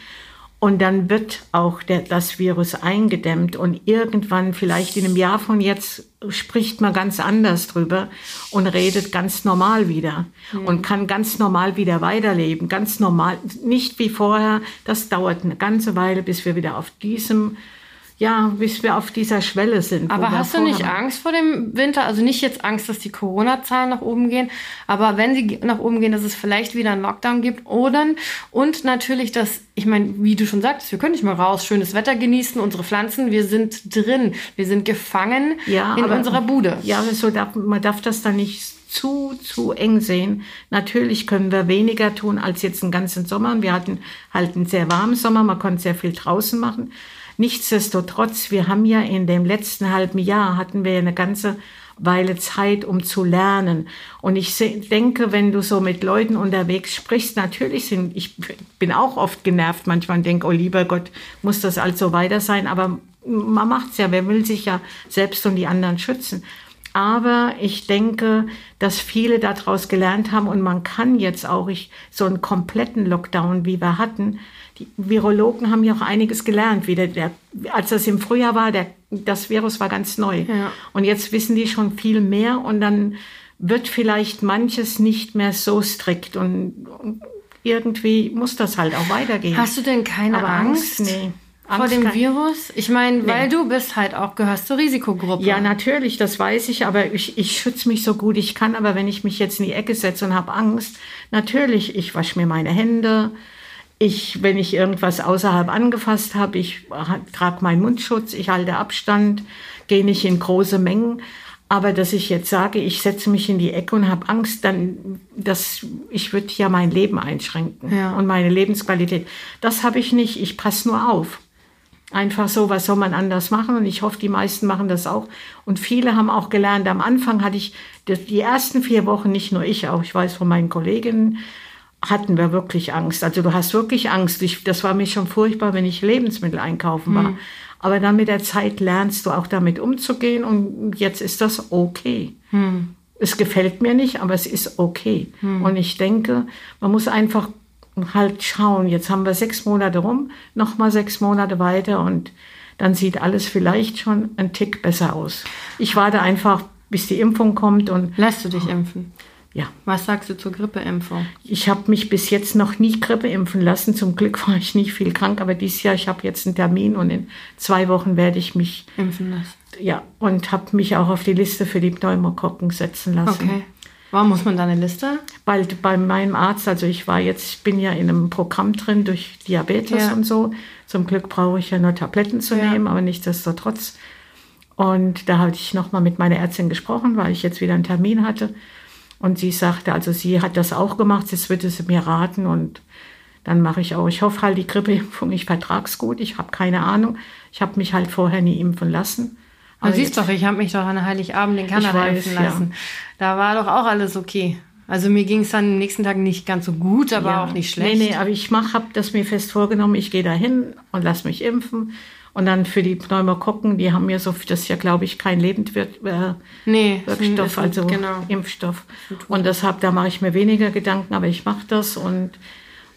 und dann wird auch der, das Virus eingedämmt. Und irgendwann, vielleicht in einem Jahr von jetzt, spricht man ganz anders drüber und redet ganz normal wieder. Und kann ganz normal wieder weiterleben, ganz normal, nicht wie vorher. Das dauert eine ganze Weile, bis wir wieder auf diesem ja, bis wir auf dieser Schwelle sind. Aber hast du nicht Angst vor dem Winter? Also nicht jetzt Angst, dass die Corona-Zahlen nach oben gehen, aber wenn sie nach oben gehen, dass es vielleicht wieder einen Lockdown gibt oder und natürlich, dass, ich meine, wie du schon sagtest, wir können nicht mal raus, schönes Wetter genießen, unsere Pflanzen, wir sind drin, wir sind gefangen ja, in aber, unserer Bude. Ja, so darf, man darf das dann nicht zu, zu eng sehen. Natürlich können wir weniger tun als jetzt einen ganzen Sommer. Wir hatten halt einen sehr warmen Sommer, man konnte sehr viel draußen machen. Nichtsdestotrotz, wir haben ja in dem letzten halben Jahr hatten wir eine ganze Weile Zeit, um zu lernen. Und ich denke, wenn du so mit Leuten unterwegs sprichst, natürlich sind, ich bin auch oft genervt manchmal und denke, oh lieber Gott, muss das also weiter sein. Aber man macht's ja, wer will sich ja selbst und die anderen schützen. Aber ich denke, dass viele daraus gelernt haben und man kann jetzt auch ich, so einen kompletten Lockdown, wie wir hatten, die Virologen haben ja auch einiges gelernt. Wieder der, als das im Frühjahr war, der, das Virus war ganz neu. Ja. Und jetzt wissen die schon viel mehr und dann wird vielleicht manches nicht mehr so strikt und, und irgendwie muss das halt auch weitergehen. Hast du denn keine Aber Angst? Angst? Nee. Angst vor dem Virus? Ich meine, nee. weil du bist halt auch, gehörst zur Risikogruppe. Ja, natürlich, das weiß ich, aber ich, ich schütze mich so gut ich kann. Aber wenn ich mich jetzt in die Ecke setze und habe Angst, natürlich, ich wasche mir meine Hände, ich, wenn ich irgendwas außerhalb angefasst habe, ich trage meinen Mundschutz, ich halte Abstand, gehe nicht in große Mengen. Aber dass ich jetzt sage, ich setze mich in die Ecke und habe Angst, dann, das, ich würde ja mein Leben einschränken ja. und meine Lebensqualität. Das habe ich nicht. Ich passe nur auf. Einfach so, was soll man anders machen? Und ich hoffe, die meisten machen das auch. Und viele haben auch gelernt. Am Anfang hatte ich die ersten vier Wochen, nicht nur ich, auch ich weiß von meinen Kolleginnen, hatten wir wirklich Angst. Also du hast wirklich Angst. Ich, das war mir schon furchtbar, wenn ich Lebensmittel einkaufen war. Hm. Aber dann mit der Zeit lernst du auch damit umzugehen und jetzt ist das okay. Hm. Es gefällt mir nicht, aber es ist okay. Hm. Und ich denke, man muss einfach halt schauen. Jetzt haben wir sechs Monate rum, noch mal sechs Monate weiter und dann sieht alles vielleicht schon ein Tick besser aus. Ich warte einfach, bis die Impfung kommt und. Lässt du dich impfen? Ja. Was sagst du zur Grippeimpfung? Ich habe mich bis jetzt noch nie Grippe impfen lassen. Zum Glück war ich nicht viel krank, aber dieses Jahr, ich habe jetzt einen Termin und in zwei Wochen werde ich mich impfen lassen. Ja, und habe mich auch auf die Liste für die Pneumokokken setzen lassen. Okay. Warum muss man da eine Liste? Weil bei meinem Arzt, also ich war jetzt, ich bin ja in einem Programm drin durch Diabetes ja. und so. Zum Glück brauche ich ja nur Tabletten zu ja. nehmen, aber nichtsdestotrotz. Und da hatte ich nochmal mit meiner Ärztin gesprochen, weil ich jetzt wieder einen Termin hatte. Und sie sagte, also sie hat das auch gemacht, jetzt würde sie mir raten und dann mache ich auch. Ich hoffe halt die Grippeimpfung, ich vertrag's gut, ich habe keine Ahnung. Ich habe mich halt vorher nie impfen lassen. Aber du siehst doch, ich habe mich doch an Heiligabend in Kanada weiß, impfen lassen. Ja. Da war doch auch alles okay. Also mir ging es dann am nächsten Tag nicht ganz so gut, aber ja. auch nicht schlecht. Nee, nee, aber ich mach, habe das mir fest vorgenommen, ich gehe da hin und lass mich impfen. Und dann für die Pneumokokken, die haben ja so, das ist ja, glaube ich, kein Lebendwirkstoff, äh, nee, Wirkstoff, also genau. Impfstoff. Und deshalb, da mache ich mir weniger Gedanken, aber ich mache das. Und,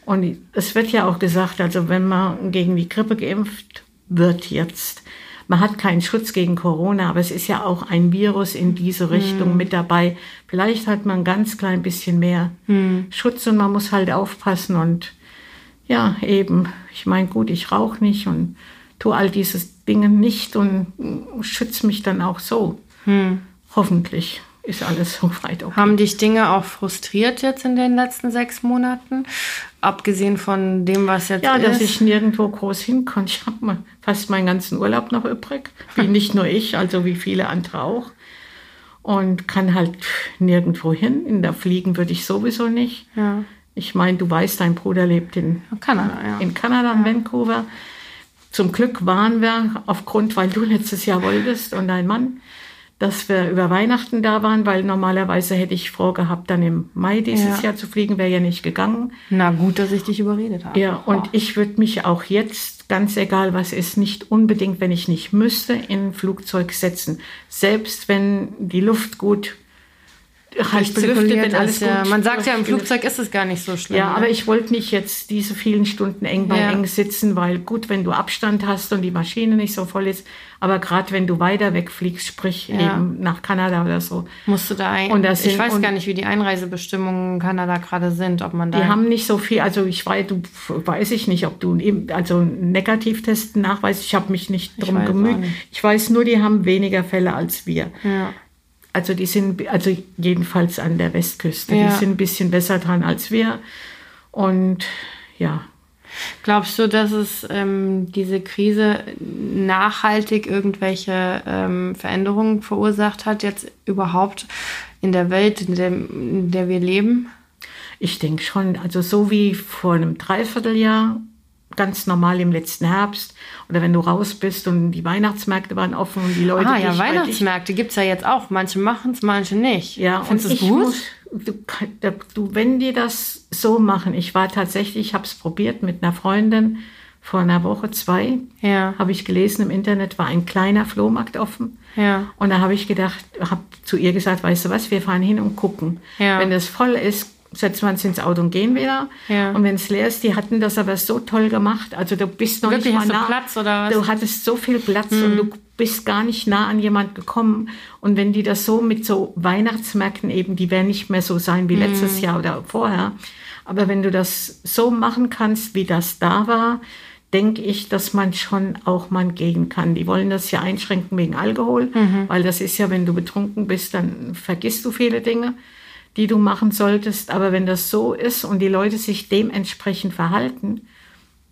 und es wird ja auch gesagt, also wenn man gegen die Grippe geimpft wird jetzt, man hat keinen Schutz gegen Corona, aber es ist ja auch ein Virus in diese Richtung hm. mit dabei. Vielleicht hat man ein ganz klein bisschen mehr hm. Schutz und man muss halt aufpassen und ja, eben, ich meine, gut, ich rauche nicht und tue all diese Dinge nicht und schütze mich dann auch so. Hm. Hoffentlich ist alles so weit okay. Haben dich Dinge auch frustriert jetzt in den letzten sechs Monaten? Abgesehen von dem, was jetzt ja, ist? Ja, dass ich nirgendwo groß hin konnte. Ich habe fast meinen ganzen Urlaub noch übrig. Wie nicht nur ich, also wie viele andere auch. Und kann halt nirgendwo hin. In der Fliegen würde ich sowieso nicht. Ja. Ich meine, du weißt, dein Bruder lebt in Kanada, ja. in, Kanada, in Vancouver. Zum Glück waren wir aufgrund, weil du letztes Jahr wolltest und dein Mann, dass wir über Weihnachten da waren, weil normalerweise hätte ich vorgehabt, dann im Mai dieses ja. Jahr zu fliegen, wäre ja nicht gegangen. Na gut, dass ich dich überredet habe. Ja, und oh. ich würde mich auch jetzt, ganz egal was ist, nicht unbedingt, wenn ich nicht müsste, in ein Flugzeug setzen. Selbst wenn die Luft gut halt belüftet, wenn alles ist, ja. gut Man sagt ja, im. Flugzeug ist es gar nicht so schlimm. Ja, ne? aber ich wollte nicht jetzt diese vielen Stunden eng bei Ja. eng sitzen, weil gut, wenn du Abstand hast und die Maschine nicht so voll ist, aber gerade wenn du weiter wegfliegst, sprich Ja. eben nach Kanada oder so, musst du da ein, Und das Ich sind- weiß und- gar nicht, wie die Einreisebestimmungen in Kanada gerade sind, ob man da. die haben nicht so viel, also ich weiß, du weiß ich nicht, ob du eben- also einen Negativtest nachweist, ich habe mich nicht drum weiß nicht. Ich weiß nur, die haben weniger Fälle als wir. ja. Also die sind, also jedenfalls an der Westküste, Ja. die sind ein bisschen besser dran als wir. Und ja, Glaubst du, dass es ähm, diese Krise nachhaltig irgendwelche ähm, Veränderungen verursacht hat, jetzt überhaupt in der Welt, in der, in der wir leben? ich denke schon, also so wie vor einem Dreivierteljahr, ganz normal im letzten Herbst, oder wenn du raus bist und die Weihnachtsmärkte waren offen und die Leute ah ja, Weihnachtsmärkte gibt es ja jetzt auch. Manche machen es, manche nicht. Ja, Findest und es ich gut? muss, du, du, wenn die das so machen, ich war tatsächlich, ich habe es probiert mit einer Freundin vor einer Woche, zwei, Ja. habe ich gelesen, im Internet war ein kleiner Flohmarkt offen. Ja. Und da habe ich gedacht, habe zu ihr gesagt, weißt du was, wir fahren hin und gucken. Ja. Wenn das voll ist, setzen wir uns ins Auto und gehen wieder. Ja. Und wenn es leer ist, die hatten das aber so toll gemacht. Also du bist noch Wirklich, nicht mal nah. Platz oder was? Mhm. Du hattest so viel Platz und du bist gar nicht nah an jemand gekommen. Und wenn die das so mit so Weihnachtsmärkten eben, die werden nicht mehr so sein wie Mhm. letztes Jahr oder vorher. Aber wenn du das so machen kannst, wie das da war, denke ich, dass man schon auch mal gehen kann. Die wollen das ja einschränken wegen Alkohol, Mhm. weil das ist ja, wenn du betrunken bist, dann vergisst du viele Dinge, die du machen solltest. Aber wenn das so ist und die Leute sich dementsprechend verhalten,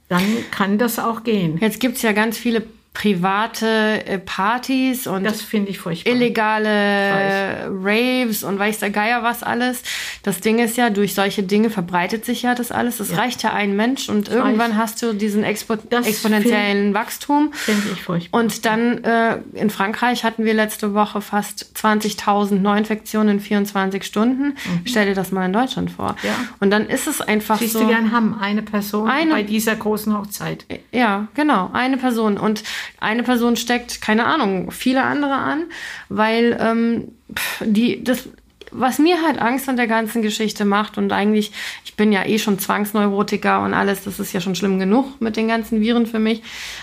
dann kann das auch gehen. Jetzt gibt es ja ganz viele private äh, Partys und ich illegale Raves und weiß der Geier was alles. Das Ding ist ja, durch solche Dinge verbreitet sich ja das alles. Es reicht ja ein Mensch und irgendwann weiß. hast du diesen Expo Das exponentiellen Wachstum. Finde ich furchtbar. Und dann äh, in Frankreich hatten wir letzte Woche fast 20.000 Neuinfektionen in 24 Stunden. Stell dir das mal in Deutschland vor. Mhm. Ja. Und dann ist es einfach Siehst so. du, wir haben eine Person Eine- bei dieser großen Hochzeit. Ja, genau, eine Person. Und eine Person steckt, keine Ahnung, viele andere an, weil ähm, die, das, was mir halt Angst an der ganzen Geschichte macht und eigentlich, ich bin ja eh schon Zwangsneurotiker und alles, das ist ja schon schlimm genug mit den ganzen Viren für mich,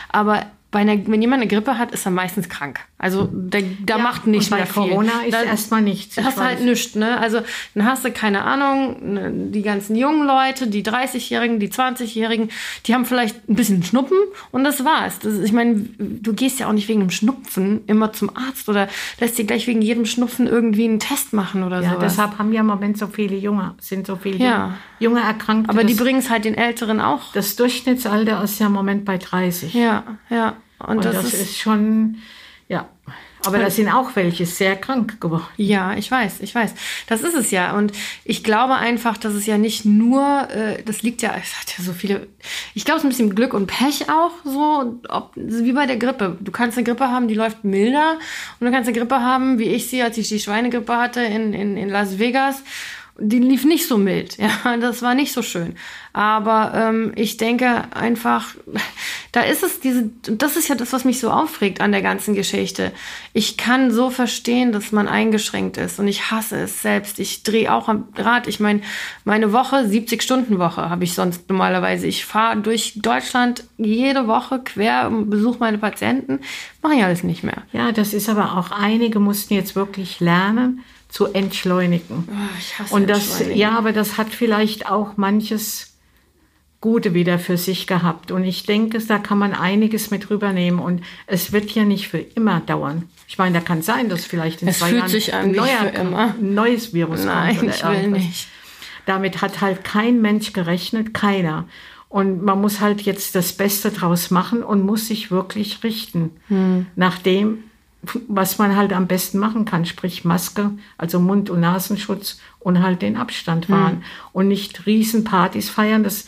aber einer, wenn jemand eine Grippe hat, ist er meistens krank. Also da, da macht nicht und bei mehr viel. Corona ist Da- erstmal nichts. da Ich hast du halt nichts, ne? Also dann hast du, keine Ahnung, ne, die ganzen jungen Leute, die 30-Jährigen, die 20-Jährigen, die haben vielleicht ein bisschen Schnuppen und das war's. Das, ist- ich meine, du gehst ja auch nicht wegen einem Schnupfen immer zum Arzt oder lässt dir gleich wegen jedem Schnupfen irgendwie einen Test machen oder Ja, sowas. deshalb haben ja im Moment so viele Junge, sind so viele Ja. junge Erkrankte. Aber die das, bringen es halt den Älteren auch. das Durchschnittsalter ist ja im Moment bei 30. Ja, ja. Und, Und das, ist, schon, ja. Aber da sind auch welche sehr krank geworden. Ja, ich weiß, ich weiß. Das ist es ja. Und ich glaube einfach, dass es ja nicht nur, äh, das liegt ja, es hat ja so viele, ich glaube, es ist ein bisschen Glück und Pech auch so, ob, wie bei der Grippe. Du kannst eine Grippe haben, die läuft milder. Und du kannst eine Grippe haben, wie ich sie, als ich die Schweinegrippe hatte in, in, in Las Vegas. Die lief nicht so mild, ja, das war nicht so schön. Aber ähm, ich denke einfach, da ist es diese, das ist ja das, was mich so aufregt an der ganzen Geschichte. Ich kann so verstehen, dass man eingeschränkt ist und ich hasse es selbst. Ich drehe auch am Rad. Ich meine, meine Woche, 70-Stunden-Woche habe ich sonst normalerweise. Ich fahre durch Deutschland jede Woche quer besuche meine Patienten. Mache ich alles nicht mehr. Ja, das ist aber auch, einige mussten jetzt wirklich lernen, zu entschleunigen. Ich hasse Und das, ja, aber das hat vielleicht auch manches Gute wieder für sich gehabt. Und ich denke, da kann man einiges mit rübernehmen. Und es wird ja nicht für immer dauern. Ich meine, da kann sein, dass vielleicht in Es zwei Jahren ein, neuer, ein neues Virus Nein, kommt. oder ich will irgendwas. nicht. Damit hat halt kein Mensch gerechnet, keiner. Und man muss halt jetzt das Beste draus machen und muss sich wirklich richten Hm. nach dem, was man halt am besten machen kann, sprich Maske, also Mund- und Nasenschutz und halt den Abstand Hm. wahren und nicht Riesenpartys feiern. Das,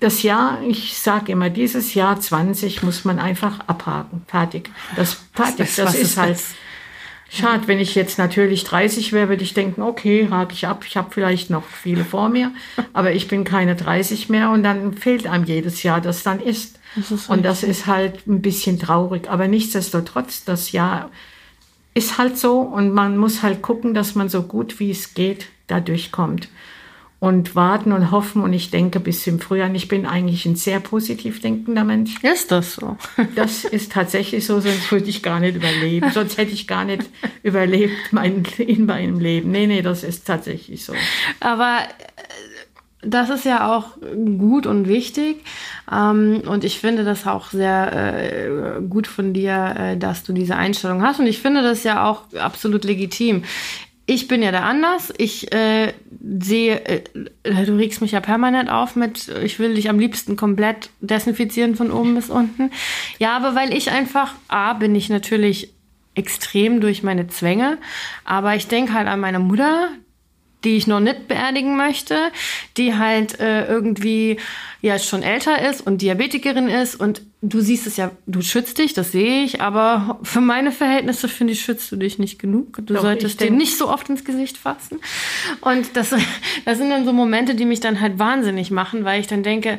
das Jahr, ich sage immer, dieses Jahr 20 muss man einfach abhaken. Fertig. Das, fertig. das- Das, ist halt schade. Wenn ich jetzt natürlich 30 wäre, würde ich denken, okay, hake ich ab. Ich habe vielleicht noch viele vor mir, aber ich bin keine 30 mehr und dann fehlt einem jedes Jahr, das dann ist. Das und das ist halt ein bisschen traurig. Aber nichtsdestotrotz, das Jahr ist halt so und man muss halt gucken, dass man so gut wie es geht da durchkommt. Und warten und hoffen und ich denke bis im Frühjahr. Ich bin eigentlich ein sehr positiv denkender Mensch. Ist das so? das ist tatsächlich so, sonst würde ich gar nicht überleben. Sonst hätte ich gar nicht überlebt mein, in meinem Leben. Nee, nee, das ist tatsächlich so. Aber das ist ja auch gut und wichtig. Ähm, und ich finde das auch sehr äh, gut von dir, äh, dass du diese Einstellung hast. Und ich finde das ja auch absolut legitim. Ich bin ja da anders. Ich äh, sehe, äh, du regst mich ja permanent auf mit, ich will dich am liebsten komplett desinfizieren von oben bis unten. Ja, aber weil ich einfach, A, bin ich natürlich extrem durch meine Zwänge, aber ich denke halt an meine Mutter, die ich noch nicht beerdigen möchte, die halt äh, irgendwie ja schon älter ist und Diabetikerin ist und du siehst es ja, du schützt dich, das sehe ich, aber für meine Verhältnisse finde ich, schützt du dich nicht genug. Du Doch, solltest dir nicht so oft ins Gesicht fassen. Und das, das sind dann so Momente, die mich dann halt wahnsinnig machen, weil ich dann denke,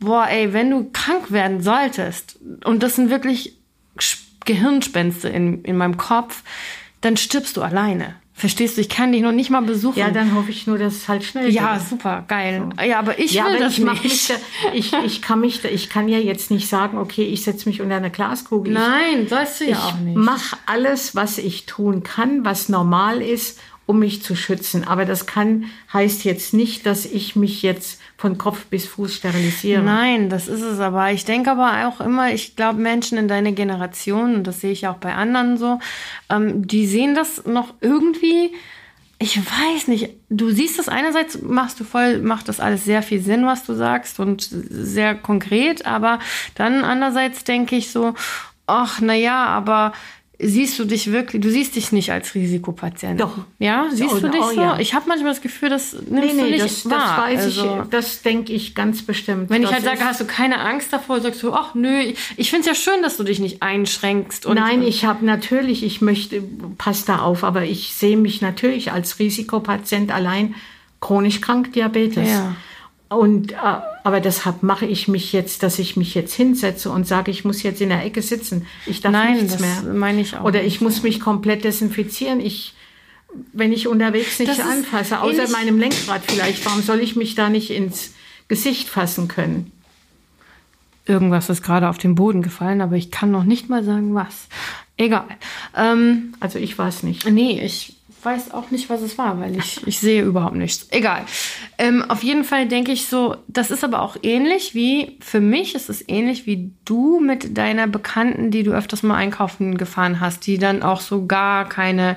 boah, ey, wenn du krank werden solltest, und das sind wirklich Gehirnspenste in, in meinem Kopf, dann stirbst du alleine. Verstehst du, ich kann dich noch nicht mal besuchen. Ja, dann hoffe ich nur, dass es halt schnell geht. Ja, super, geil. So. Ja, aber ich ja, will aber das ich nicht. Da, ich, ich, kann mich da, ich kann ja jetzt nicht sagen, okay, ich setze mich unter eine Glaskugel. Nein, sollst du ja auch nicht. Ich mache alles, was ich tun kann, was normal ist, um mich zu schützen. Aber das kann, heißt jetzt nicht, dass ich mich jetzt von Kopf bis Fuß sterilisiere. Nein, das ist es aber. Ich denke aber auch immer, ich glaube, Menschen in deiner Generation, und das sehe ich auch bei anderen so, ähm, die sehen das noch irgendwie, ich weiß nicht, du siehst das einerseits, machst du voll, macht das alles sehr viel Sinn, was du sagst und sehr konkret, aber dann andererseits denke ich so, ach, na ja, aber siehst du dich wirklich, du siehst dich nicht als Risikopatient. Doch. Ja, siehst oh, du dich oh, so? Ja. Ich habe manchmal das Gefühl, das nimmst nee, nee, du nicht das, wahr. Das weiß also, ich, das denke ich ganz bestimmt. Wenn ich halt sage, hast du keine Angst davor, sagst du, ach nö, ich finde es ja schön, dass du dich nicht einschränkst. Und, Nein, ich habe natürlich, ich möchte, pass da auf, aber ich sehe mich natürlich als Risikopatient allein chronisch krank Diabetes. Ja. Und äh, aber deshalb mache ich mich jetzt, dass ich mich jetzt hinsetze und sage, ich muss jetzt in der Ecke sitzen. Ich darf Nein, nichts das mehr. meine ich auch. Oder ich muss mich komplett desinfizieren. Ich, wenn ich unterwegs nicht anfasse, außer meinem Lenkrad vielleicht, warum soll ich mich da nicht ins Gesicht fassen können? Irgendwas ist gerade auf den Boden gefallen, aber ich kann noch nicht mal sagen, was. Egal. Ähm, also ich weiß nicht. Nee, ich weiß auch nicht, was es war, weil ich, ich sehe überhaupt nichts. Egal. Ähm, auf jeden Fall denke ich so, das ist aber auch ähnlich wie, für mich ist es ähnlich wie du mit deiner Bekannten, die du öfters mal einkaufen gefahren hast, die dann auch so gar keine,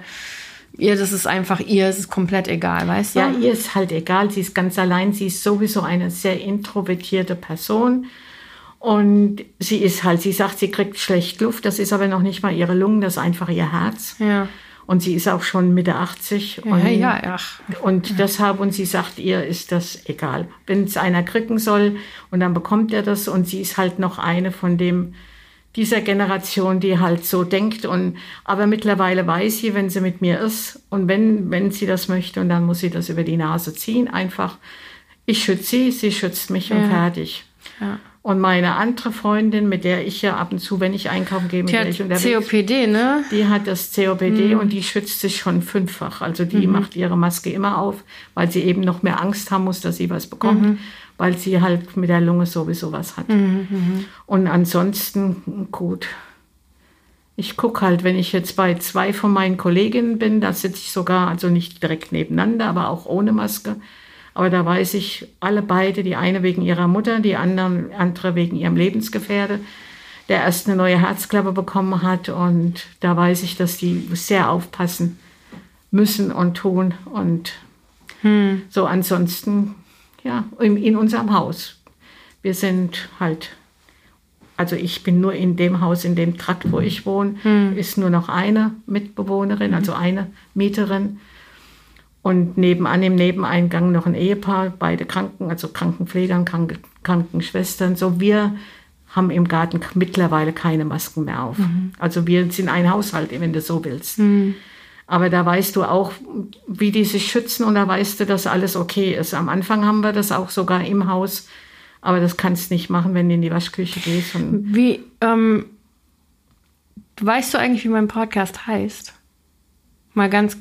ihr, das ist einfach ihr, es ist komplett egal, weißt du? Ja, ihr ist halt egal, sie ist ganz allein, sie ist sowieso eine sehr introvertierte Person. Und sie ist halt, sie sagt, sie kriegt schlecht Luft, das ist aber noch nicht mal ihre Lungen, das ist einfach ihr Herz. Ja. Und sie ist auch schon Mitte 80. Ja, und, ja, ach. und deshalb, und sie sagt, ihr ist das egal. Wenn es einer kriegen soll und dann bekommt er das und sie ist halt noch eine von dem, dieser Generation, die halt so denkt und, aber mittlerweile weiß sie, wenn sie mit mir ist und wenn, wenn sie das möchte und dann muss sie das über die Nase ziehen, einfach, ich schütze sie, sie schützt mich ja. und fertig. Ja. Und meine andere Freundin, mit der ich ja ab und zu, wenn ich einkaufen gehe, mit die der ich unterwegs COPD, ne? Die hat das COPD mhm. und die schützt sich schon fünffach. Also die mhm. macht ihre Maske immer auf, weil sie eben noch mehr Angst haben muss, dass sie was bekommt, mhm. weil sie halt mit der Lunge sowieso was hat. Mhm, mhm. Und ansonsten, gut. Ich gucke halt, wenn ich jetzt bei zwei von meinen Kolleginnen bin, da sitze ich sogar, also nicht direkt nebeneinander, aber auch ohne Maske aber da weiß ich, alle beide, die eine wegen ihrer Mutter, die anderen, andere wegen ihrem Lebensgefährte, der erst eine neue Herzklappe bekommen hat. Und da weiß ich, dass die sehr aufpassen müssen und tun. Und hm. so ansonsten, ja, in, in unserem Haus. Wir sind halt also ich bin nur in dem Haus, in dem Trakt, wo ich wohne, hm. ist nur noch eine Mitbewohnerin, also eine Mieterin. Und nebenan im Nebeneingang noch ein Ehepaar, beide Kranken, also Krankenpflegern, Kranke, Krankenschwestern. So, wir haben im Garten mittlerweile keine Masken mehr auf. Mhm. Also wir sind ein Haushalt, wenn du so willst. Mhm. Aber da weißt du auch, wie die sich schützen und da weißt du, dass alles okay ist. Am Anfang haben wir das auch sogar im Haus, aber das kannst du nicht machen, wenn du in die Waschküche gehst. wie, ähm, weißt du eigentlich, wie mein Podcast heißt? Mal ganz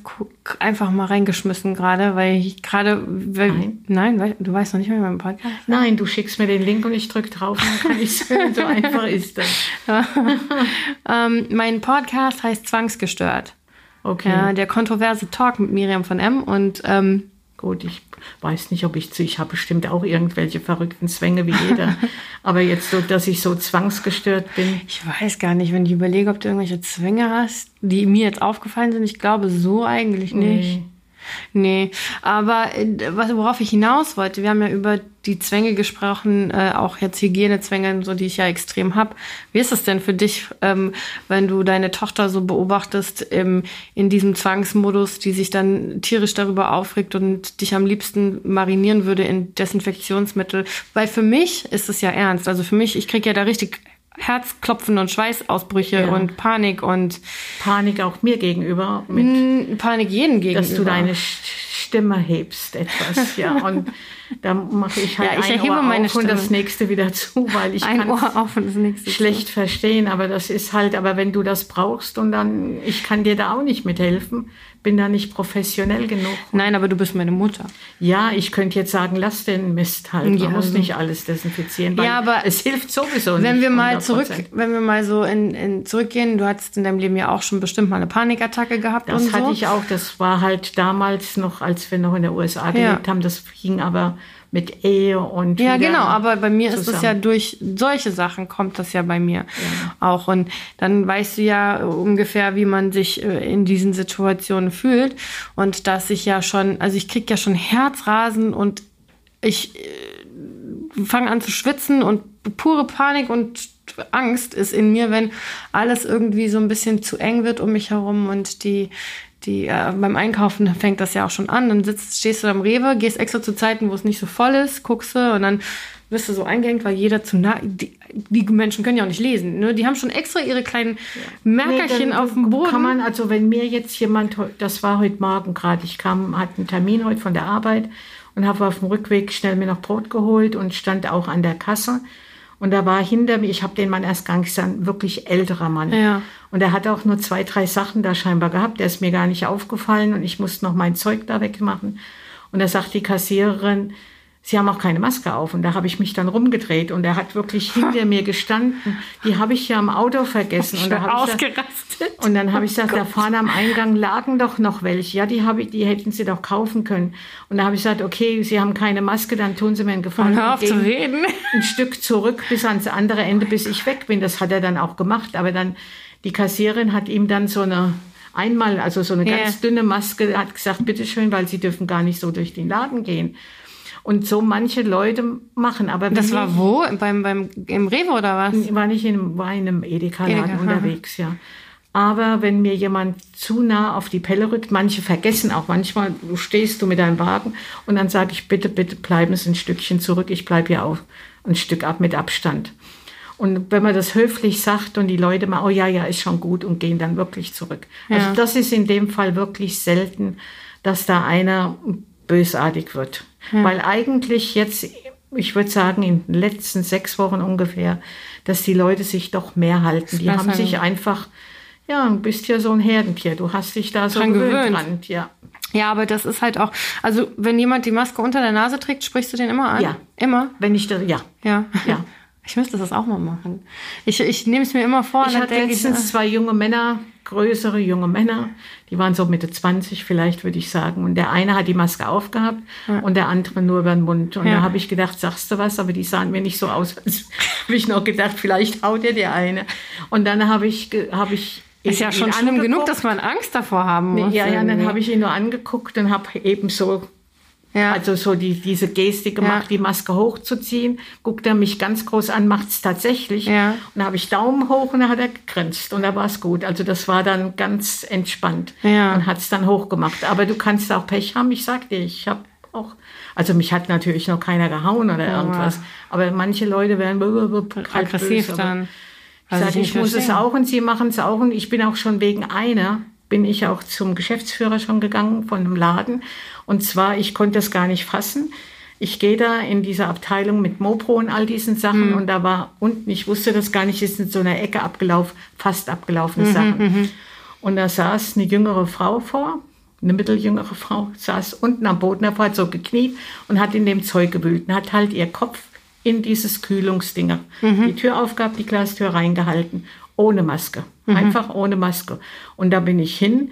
einfach mal reingeschmissen gerade, weil ich gerade. Nein, nein du weißt noch nicht mehr mein Podcast. Nein, du schickst mir den Link und ich drücke drauf und dann kann ich. So einfach ist das. ähm, mein Podcast heißt Zwangsgestört. Okay. Ja, der kontroverse Talk mit Miriam von M. Und ähm, Gut, ich weiß nicht, ob ich zu, ich habe bestimmt auch irgendwelche verrückten Zwänge wie jeder. Aber jetzt so, dass ich so zwangsgestört bin. Ich weiß gar nicht, wenn ich überlege, ob du irgendwelche Zwänge hast, die mir jetzt aufgefallen sind. Ich glaube so eigentlich nicht. Nee. Nee, aber äh, worauf ich hinaus wollte, wir haben ja über die Zwänge gesprochen, äh, auch jetzt Hygienezwänge, so die ich ja extrem habe. Wie ist es denn für dich, ähm, wenn du deine Tochter so beobachtest im, in diesem Zwangsmodus, die sich dann tierisch darüber aufregt und dich am liebsten marinieren würde in Desinfektionsmittel? Weil für mich ist es ja ernst. Also für mich, ich kriege ja da richtig Herzklopfen und Schweißausbrüche ja. und Panik und Panik auch mir gegenüber. Mit, Panik jeden gegenüber. Dass du deine Stimme hebst etwas, ja. Und da mache ich halt ja, ich ein Ohr meine auf Stimme. und das nächste wieder zu, weil ich ein Ohr auf und das nächste schlecht zu. verstehen. Aber das ist halt, aber wenn du das brauchst und dann, ich kann dir da auch nicht mithelfen, bin da nicht professionell genug. Nein, aber du bist meine Mutter. Ja, ich könnte jetzt sagen, lass den Mist halt. Man ja, muss nicht alles desinfizieren. ja, aber es hilft sowieso nicht. Wenn wir mal 100%. zurück, wenn wir mal so in, in zurückgehen, du hattest in deinem Leben ja auch schon bestimmt mal eine Panikattacke gehabt. Das und hatte so. ich auch. Das war halt damals noch, als wir noch in der USA gelebt ja. haben. Das ging aber mit Ehe und ja genau aber bei mir zusammen. ist es ja durch solche Sachen kommt das ja bei mir ja. auch und dann weißt du ja ungefähr wie man sich äh, in diesen Situationen fühlt und dass ich ja schon also ich krieg ja schon Herzrasen und ich äh, fange an zu schwitzen und pure Panik und Angst ist in mir, wenn alles irgendwie so ein bisschen zu eng wird um mich herum und die die äh, beim Einkaufen fängt das ja auch schon an. Dann sitzt, stehst du am Rewe, gehst extra zu Zeiten, wo es nicht so voll ist, guckst du und dann wirst du so eingehängt, weil jeder zu nah. Die, die Menschen können ja auch nicht lesen. Ne? Die haben schon extra ihre kleinen Merkerchen nee, auf dem Boden. Kann man, also wenn mir jetzt jemand, das war heute Morgen gerade, ich kam, hatte einen Termin heute von der Arbeit und habe auf dem Rückweg schnell mir noch Brot geholt und stand auch an der Kasse. Und da war hinter mir, ich habe den Mann erst gar nicht gesehen, wirklich älterer Mann. Ja. Und er hat auch nur zwei, drei Sachen da scheinbar gehabt. Der ist mir gar nicht aufgefallen und ich musste noch mein Zeug da wegmachen. Und da sagt die Kassiererin, Sie haben auch keine Maske auf. Und da habe ich mich dann rumgedreht und er hat wirklich hinter mir gestanden. Die habe ich ja im Auto vergessen. Und, da ausgerastet. Ich, und dann habe ich gesagt, oh da vorne am Eingang lagen doch noch welche. Ja, die, habe ich, die hätten Sie doch kaufen können. Und da habe ich gesagt, okay, Sie haben keine Maske, dann tun Sie mir einen Gefallen. Hör auf zu reden. Ein Stück zurück bis ans andere Ende, bis ich weg bin. Das hat er dann auch gemacht. Aber dann, die Kassierin hat ihm dann so eine einmal, also so eine yeah. ganz dünne Maske, hat gesagt, bitteschön, weil Sie dürfen gar nicht so durch den Laden gehen. Und so manche Leute machen. Aber das war wo? Beim, beim, Im Rewe oder was? War nicht in, war in einem Edeka-Laden Edeka, unterwegs, ja. Aber wenn mir jemand zu nah auf die Pelle rückt, manche vergessen auch manchmal, du stehst du mit deinem Wagen und dann sage ich, bitte, bitte bleiben Sie ein Stückchen zurück, ich bleibe hier auch ein Stück ab mit Abstand. Und wenn man das höflich sagt und die Leute mal, oh ja, ja, ist schon gut und gehen dann wirklich zurück. Also ja. Also das ist in dem Fall wirklich selten, dass da einer bösartig wird. Ja. Weil eigentlich jetzt, ich würde sagen, in den letzten sechs Wochen ungefähr, dass die Leute sich doch mehr halten. Die haben sich einfach, ja, du bist ja so ein Herdentier. Du hast dich da so gewöhnt, gewöhnt. Dran, ja. Ja, aber das ist halt auch, also wenn jemand die Maske unter der Nase trägt, sprichst du den immer an? Ja. Immer? Wenn ich das, ja. Ja. Ja. Ich müsste das auch mal machen. Ich, ich nehme es mir immer vor. Ich hatte letztens ich, zwei junge Männer, größere junge Männer, die waren so Mitte 20 vielleicht, würde ich sagen. Und der eine hat die Maske aufgehabt ja. und der andere nur über den Mund. Und ja. da habe ich gedacht, sagst du was? Aber die sahen mir nicht so aus. habe ich noch gedacht, vielleicht haut er der eine. Und dann habe ich, habe ich ist ja schon schlimm genug, dass man Angst davor haben muss. Ja, ja, dann habe ich ihn nur angeguckt und habe eben so ja. Also so die, diese Geste gemacht, ja. die Maske hochzuziehen. Guckt er mich ganz groß an, macht es tatsächlich. Ja. Und da habe ich Daumen hoch und dann hat er gegrinst und da war es gut. Also das war dann ganz entspannt ja. und hat es dann hochgemacht. Aber du kannst auch Pech haben, ich sag dir, ich habe auch, also mich hat natürlich noch keiner gehauen oder irgendwas. Aber manche Leute werden aggressiv böse, dann. Ich sage, ich, ich muss es auch und sie machen es auch und ich bin auch schon wegen einer bin ich auch zum Geschäftsführer schon gegangen von einem Laden. Und zwar, ich konnte das gar nicht fassen. Ich gehe da in diese Abteilung mit Mopro und all diesen Sachen mhm. und da war unten, ich wusste das gar nicht, ist in so einer Ecke abgelaufen, fast abgelaufene mhm, Sachen. Mhm. Und da saß eine jüngere Frau vor, eine mitteljüngere Frau, saß unten am Boden, hat so gekniet und hat in dem Zeug gewühlt und hat halt ihr Kopf in dieses Kühlungsding, mhm. die Tür aufgab, die Glastür reingehalten, ohne Maske, mhm. einfach ohne Maske. Und da bin ich hin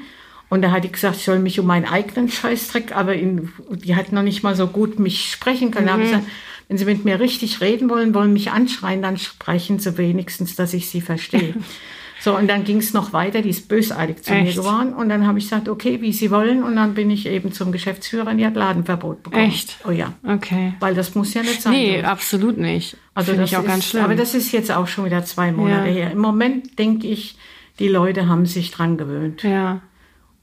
und da hat die gesagt, ich soll mich um meinen eigenen Scheißdreck, aber in, die hat noch nicht mal so gut mich sprechen können. Mhm. Da habe ich gesagt, wenn Sie mit mir richtig reden wollen, wollen mich anschreien, dann sprechen Sie wenigstens, dass ich Sie verstehe. So, und dann ging es noch weiter, die ist bösartig zu Echt? mir geworden. Und dann habe ich gesagt, okay, wie Sie wollen. Und dann bin ich eben zum Geschäftsführer und die hat Ladenverbot bekommen. Echt? Oh ja. Okay. Weil das muss ja nicht sein. Nee, durch. absolut nicht. Also Find das ich auch ist, ganz schlimm. Aber das ist jetzt auch schon wieder zwei Monate ja. her. Im Moment denke ich, die Leute haben sich dran gewöhnt. Ja.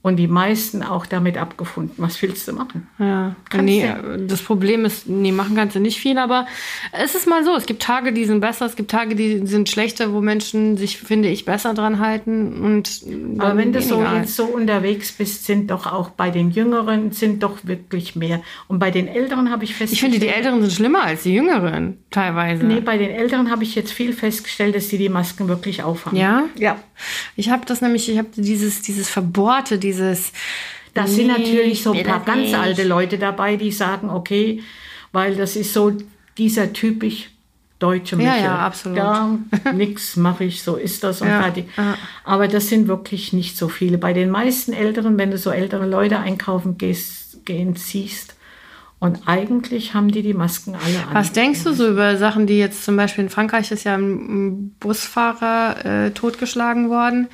Und die meisten auch damit abgefunden. Was willst du machen? Ja, nee, das Problem ist, nee, machen kannst du nicht viel, aber es ist mal so. Es gibt Tage, die sind besser, es gibt Tage, die sind schlechter, wo Menschen sich, finde ich, besser dran halten. Und aber wenn du so jetzt so unterwegs bist, sind doch auch bei den Jüngeren sind doch wirklich mehr. Und bei den Älteren habe ich festgestellt. Ich finde, die Älteren sind schlimmer als die Jüngeren, teilweise. Nee, bei den Älteren habe ich jetzt viel festgestellt, dass sie die Masken wirklich aufhaben. Ja? Ja. Ich habe das nämlich, ich habe dieses, dieses Verbohrte, dieses dieses. Das sind natürlich so ein paar ganz alte Leute dabei, die sagen, okay, weil das ist so dieser typisch deutsche Michel. Ja, ja, absolut. Da nix mache ich, so ist das und ja, fertig. Ja. Aber das sind wirklich nicht so viele. Bei den meisten Älteren, wenn du so ältere Leute einkaufen gehst, gehen siehst, und eigentlich haben die die Masken alle an. Was denkst du so über Sachen, die jetzt zum Beispiel in Frankreich ist ja ein Busfahrer äh, totgeschlagen worden,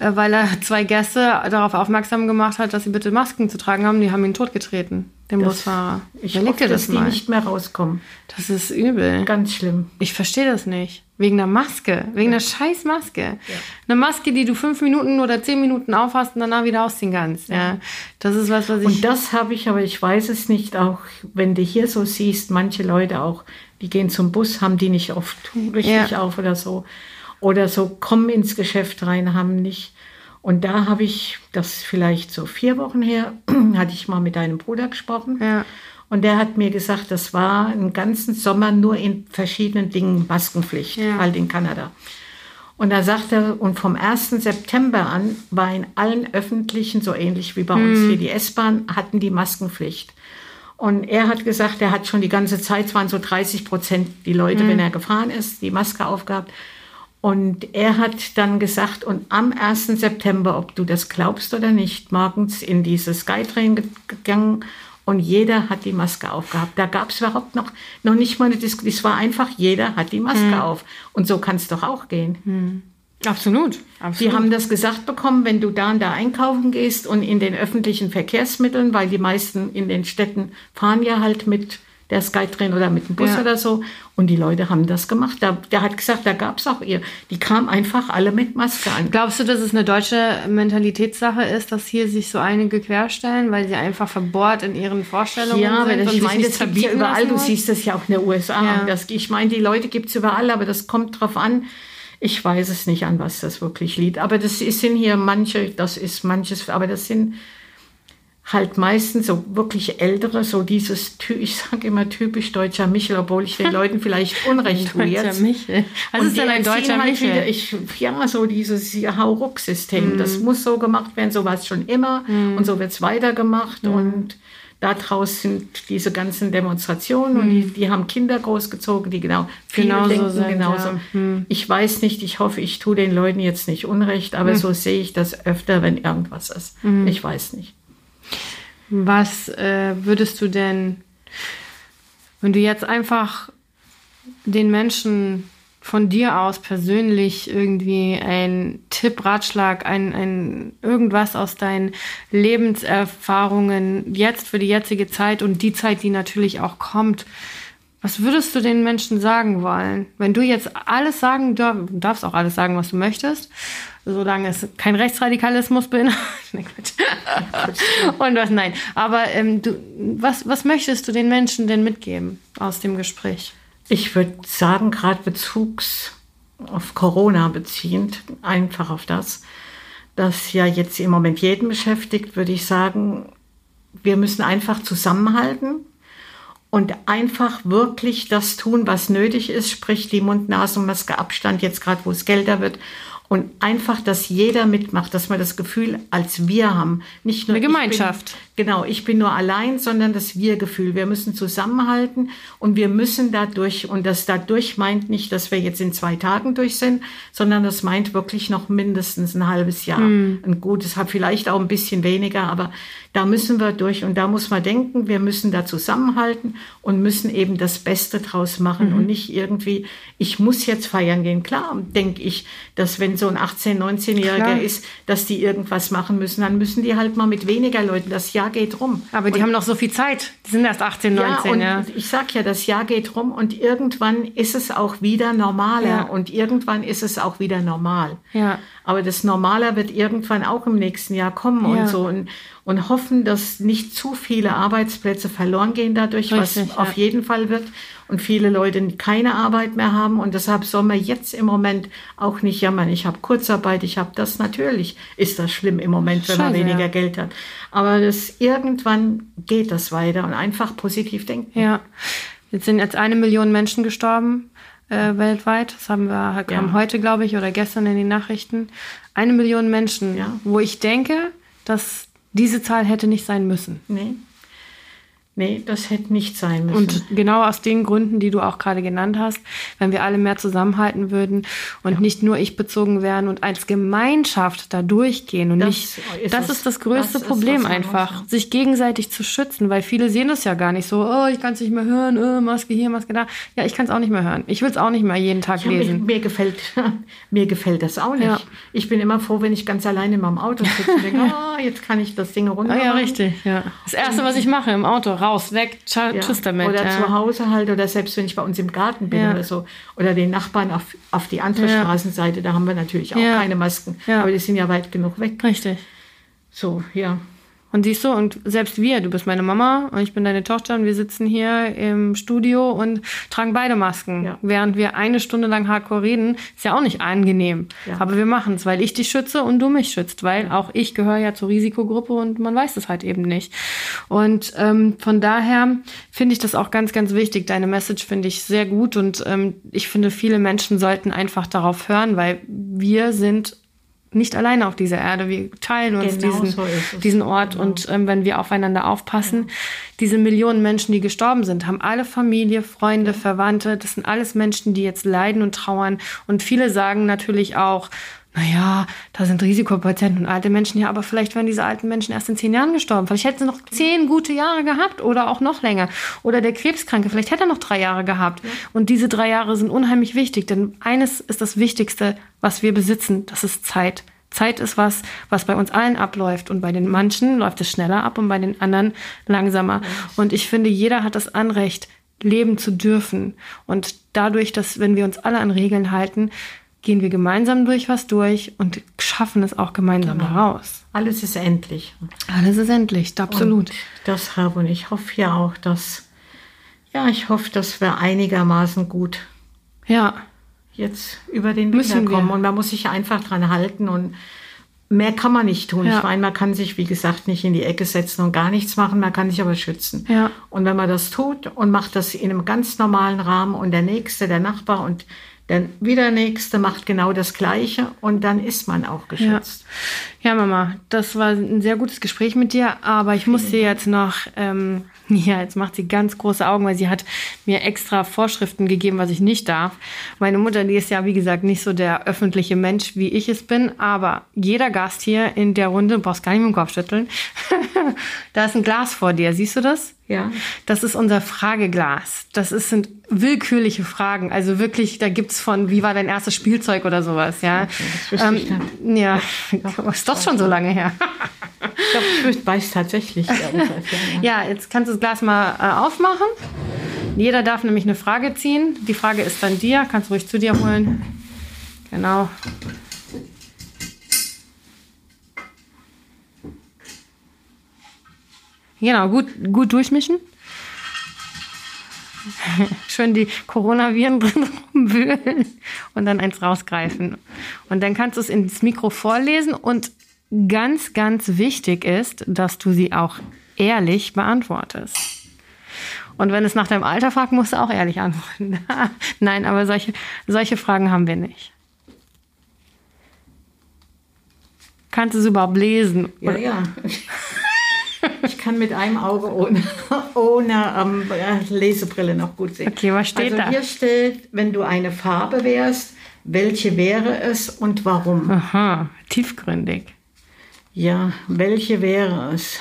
äh, weil er zwei Gäste darauf aufmerksam gemacht hat, dass sie bitte Masken zu tragen haben. Die haben ihn totgetreten den das, Busfahrer. Ich hoffe, dass die nicht mehr rauskommen. Das ist übel. Ganz schlimm. Ich verstehe das nicht. Wegen der Maske. Wegen ja. der scheiß Maske. Ja. Eine Maske, die du fünf Minuten oder zehn Minuten aufhast und danach wieder ausziehen kannst. Ja. ja. Das ist was, was ich. Und das habe ich, aber ich weiß es nicht, auch wenn du hier so siehst, manche Leute auch, die gehen zum Bus, haben die nicht oft richtig auf oder so. Oder so kommen ins Geschäft rein, haben nicht und da habe ich, das vielleicht so vier Wochen her, hatte ich mal mit deinem Bruder gesprochen. Ja. Und der hat mir gesagt, das war einen ganzen Sommer nur in verschiedenen Dingen Maskenpflicht, ja. halt in Kanada. Und da sagte er, und vom 1. September an war in allen öffentlichen, so ähnlich wie bei uns mhm. hier die S-Bahn, hatten die Maskenpflicht. Und er hat gesagt, er hat schon die ganze Zeit, es waren so 30 Prozent die Leute, mhm. wenn er gefahren ist, die Maske aufgehabt. Und er hat dann gesagt, und am 1. September, ob du das glaubst oder nicht, morgens in dieses Skytrain gegangen und jeder hat die Maske aufgehabt. Da gab es überhaupt noch, noch nicht mal eine Diskussion. Es war einfach, jeder hat die Maske hm. auf. Und so kann es doch auch gehen. Hm. Absolut, absolut. Die haben das gesagt bekommen, wenn du da und da einkaufen gehst und in den öffentlichen Verkehrsmitteln, weil die meisten in den Städten fahren ja halt mit der Skytrain oder mit dem Bus ja. oder so. Und die Leute haben das gemacht. Da, der hat gesagt, da gab es auch ihr. Die kamen einfach alle mit Maske an. Glaubst du, dass es eine deutsche Mentalitätssache ist, dass hier sich so einige querstellen, weil sie einfach verbohrt in ihren Vorstellungen ja, sind? Ja, ich meine, das gibt ja überall. Du siehst das ja auch in den USA. Ja. Das, ich meine, die Leute gibt es überall, aber das kommt drauf an. Ich weiß es nicht, an was das wirklich liegt. Aber das sind hier manche, das ist manches, aber das sind halt meistens so wirklich ältere, so dieses, ich sage immer typisch deutscher Michel, obwohl ich den Leuten vielleicht Unrecht tue jetzt. Michel. Was und ist denn ein deutscher halt Michel? Wieder, ich, ja, so dieses Hauruck-System, mm. das muss so gemacht werden, so war es schon immer mm. und so wird es weitergemacht mm. und daraus sind diese ganzen Demonstrationen und die, mhm. die, haben Kinder großgezogen, die genau viele genauso denken sind, genauso. Ja. Mhm. Ich weiß nicht, ich hoffe, ich tue den Leuten jetzt nicht Unrecht, aber mhm. so sehe ich das öfter, wenn irgendwas ist. Ich weiß nicht. Was äh, würdest du denn, wenn du jetzt einfach den Menschen von dir aus persönlich irgendwie ein Tipp, Ratschlag, ein, ein irgendwas aus deinen Lebenserfahrungen jetzt für die jetzige Zeit und die Zeit, die natürlich auch kommt, was würdest du den Menschen sagen wollen? Wenn du jetzt alles sagen darfst, darfst auch alles sagen, was du möchtest, solange es kein Rechtsradikalismus beinhaltet. Und was, nein. Aber ähm, du, was, was möchtest du den Menschen denn mitgeben aus dem Gespräch? Ich würde sagen, gerade bezugs auf Corona beziehend, einfach auf das, das ja jetzt im Moment jeden beschäftigt, würde ich sagen, wir müssen einfach zusammenhalten und einfach wirklich das tun, was nötig ist, sprich die Mund-Nasen-Maske Abstand, jetzt gerade wo es kälter wird Und einfach, dass jeder mitmacht, dass wir das Gefühl als wir haben. Nicht nur Eine Gemeinschaft. Genau, ich bin nur allein, sondern das Wir-Gefühl. Wir müssen zusammenhalten und wir müssen dadurch, und das dadurch meint nicht, dass wir jetzt in zwei Tagen durch sind, sondern das meint wirklich noch mindestens ein halbes Jahr. Mhm. Ein gutes, vielleicht auch ein bisschen weniger, aber da müssen wir durch und da muss man denken, wir müssen da zusammenhalten und müssen eben das Beste draus machen mhm. und nicht irgendwie, ich muss jetzt feiern gehen. Klar, denke ich, dass wenn so ein 18-, 19-Jähriger ist, dass die irgendwas machen müssen, dann müssen die halt mal mit weniger Leuten. Das Jahr geht rum. Aber die und, haben noch so viel Zeit. Die sind erst 18, 19. Ja, und ja. ich sag ja, das Jahr geht rum und irgendwann ist es auch wieder normaler ja. und irgendwann ist es auch wieder normal. Ja. Aber das Normaler wird irgendwann auch im nächsten Jahr kommen ja. und so. Und, und hoffen, dass nicht zu viele Arbeitsplätze verloren gehen dadurch, Richtig, was ja. auf jeden Fall wird. Und viele Leute keine Arbeit mehr haben. Und deshalb soll man jetzt im Moment auch nicht jammern. Ich habe Kurzarbeit, ich habe das. Natürlich ist das schlimm im Moment, wenn Scheiße, man weniger ja. Geld hat. Aber das, irgendwann geht das weiter und einfach positiv denken. Ja. Jetzt sind jetzt eine Million Menschen gestorben äh, weltweit. Das haben wir kam ja. heute, glaube ich, oder gestern in den Nachrichten. Eine Million Menschen, ja. wo ich denke, dass diese Zahl hätte nicht sein müssen. Nee. Nee, das hätte nicht sein müssen. Und genau aus den Gründen, die du auch gerade genannt hast, wenn wir alle mehr zusammenhalten würden und ja. nicht nur ich bezogen wären und als Gemeinschaft da durchgehen und das nicht, ist das ist das größte das Problem einfach, sich gegenseitig zu schützen, weil viele sehen das ja gar nicht so, oh, ich kann es nicht mehr hören, oh, Maske hier, Maske da. Ja, ich kann es auch nicht mehr hören. Ich will es auch nicht mehr jeden Tag ja, lesen. Mir, mir, gefällt, mir gefällt das auch nicht. Ja. Ich bin immer froh, wenn ich ganz alleine in meinem Auto sitze und denke, oh, jetzt kann ich das Ding runter. Ah, ja, richtig, ja. Das erste, was ich mache im Auto, raus, weg, ja. tschüss damit. Oder ja. zu Hause halt, oder selbst wenn ich bei uns im Garten bin ja. oder so. Oder den Nachbarn auf, auf die andere Straßenseite, da haben wir natürlich auch keine Masken. Aber die sind ja weit genug weg. Richtig. So, ja. Und siehst du, und selbst wir, du bist meine Mama und ich bin deine Tochter und wir sitzen hier im Studio und tragen beide Masken. Ja. Während wir eine Stunde lang hardcore reden, ist ja auch nicht angenehm. Ja. Aber wir machen es, weil ich dich schütze und du mich schützt, weil auch ich gehöre ja zur Risikogruppe und man weiß es halt eben nicht. Und ähm, von daher finde ich das auch ganz, ganz wichtig. Deine Message finde ich sehr gut und ähm, ich finde, viele Menschen sollten einfach darauf hören, weil wir sind nicht alleine auf dieser Erde. Wir teilen uns genau diesen, so diesen Ort. Genau. Und ähm, wenn wir aufeinander aufpassen, ja. diese Millionen Menschen, die gestorben sind, haben alle Familie, Freunde, ja. Verwandte. Das sind alles Menschen, die jetzt leiden und trauern. Und viele sagen natürlich auch, naja, da sind Risikopatienten und alte Menschen, ja, aber vielleicht wären diese alten Menschen erst in zehn Jahren gestorben. Vielleicht hätten sie noch zehn gute Jahre gehabt oder auch noch länger. Oder der Krebskranke, vielleicht hätte er noch drei Jahre gehabt. Ja. Und diese drei Jahre sind unheimlich wichtig, denn eines ist das Wichtigste, was wir besitzen, das ist Zeit. Zeit ist was, was bei uns allen abläuft. Und bei den manchen läuft es schneller ab und bei den anderen langsamer. Und ich finde, jeder hat das Anrecht, leben zu dürfen. Und dadurch, dass, wenn wir uns alle an Regeln halten, gehen wir gemeinsam durch was durch und schaffen es auch gemeinsam genau. daraus. Alles ist endlich. Alles ist endlich, absolut. Und das habe und ich hoffe ja auch, dass, ja, ich hoffe, dass wir einigermaßen gut ja. jetzt über den Müssen kommen. Und man muss sich einfach dran halten und mehr kann man nicht tun. Ja. Ich meine, man kann sich, wie gesagt, nicht in die Ecke setzen und gar nichts machen, man kann sich aber schützen. Ja. Und wenn man das tut und macht das in einem ganz normalen Rahmen und der Nächste, der Nachbar und denn wieder nächste macht genau das Gleiche und dann ist man auch geschützt. Ja, ja Mama, das war ein sehr gutes Gespräch mit dir, aber ich muss dir jetzt noch, ähm, ja, jetzt macht sie ganz große Augen, weil sie hat mir extra Vorschriften gegeben, was ich nicht darf. Meine Mutter, die ist ja, wie gesagt, nicht so der öffentliche Mensch, wie ich es bin, aber jeder Gast hier in der Runde, du brauchst gar nicht mit dem Kopf schütteln, da ist ein Glas vor dir, siehst du das? Ja. Das ist unser Frageglas. Das ist, sind willkürliche Fragen. Also wirklich, da gibt's von, wie war dein erstes Spielzeug oder sowas, ja. Okay, ähm, ja, ist doch schon so lange her. ich glaube, ich weiß tatsächlich. ja, jetzt kannst du das Glas mal äh, aufmachen. Jeder darf nämlich eine Frage ziehen. Die Frage ist dann dir. Kannst du ruhig zu dir holen. Genau. Genau, gut, gut durchmischen. Schön die Coronaviren drin rumwühlen und dann eins rausgreifen. Und dann kannst du es ins Mikro vorlesen und ganz, ganz wichtig ist, dass du sie auch ehrlich beantwortest. Und wenn es nach deinem Alter fragt, musst du auch ehrlich antworten. Nein, aber solche, solche Fragen haben wir nicht. Kannst du es überhaupt lesen? Ja, ja. Ich kann mit einem Auge ohne, ohne ähm, Lesebrille noch gut sehen. Okay, was steht also da? hier steht, wenn du eine Farbe wärst, welche wäre es und warum? Aha, tiefgründig. Ja, welche wäre es?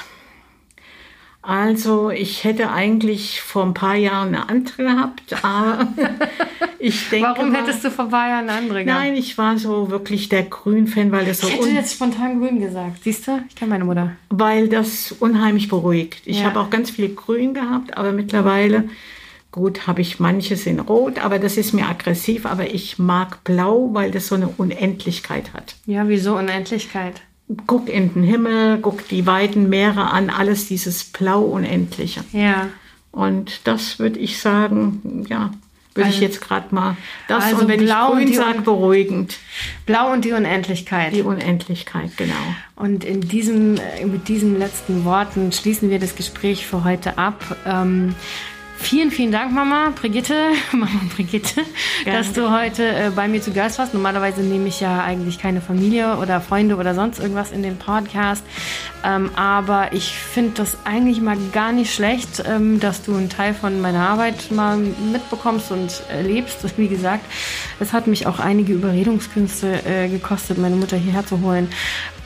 Also, ich hätte eigentlich vor ein paar Jahren eine andere gehabt, aber ich denke. Warum mal, hättest du vor Bayern eine andere gehabt? Nein, ich war so wirklich der Grün-Fan, weil das so Ich hätte jetzt spontan grün gesagt. Siehst du? Ich kenne meine Mutter. weil das unheimlich beruhigt. Ich Ja. habe auch ganz viel Grün gehabt, aber mittlerweile, gut, habe ich manches in Rot, aber das ist mir aggressiv. Aber ich mag Blau, weil das so eine Unendlichkeit hat. Ja, wieso Unendlichkeit? Guck in den Himmel, guck die weiten Meere an, alles dieses Blau Unendliche. Ja. Und das würde ich sagen, ja, würde ich Also- jetzt gerade mal. Das also und wenn Blau ich grün sage, beruhigend. Blau und die Unendlichkeit. Die Unendlichkeit, genau. Und in diesem, äh, mit diesen letzten Worten schließen wir das Gespräch für heute ab. Ähm, vielen, vielen Dank, Mama Brigitte, Mama Brigitte, Gerne. dass du heute äh, bei mir zu Gast warst. Normalerweise nehme ich ja eigentlich keine Familie oder Freunde oder sonst irgendwas in den Podcast. Ähm, aber ich finde das eigentlich mal gar nicht schlecht, ähm, dass du einen Teil von meiner Arbeit mal mitbekommst und erlebst. Wie gesagt, es hat mich auch einige Überredungskünste äh, gekostet, meine Mutter hierher zu holen.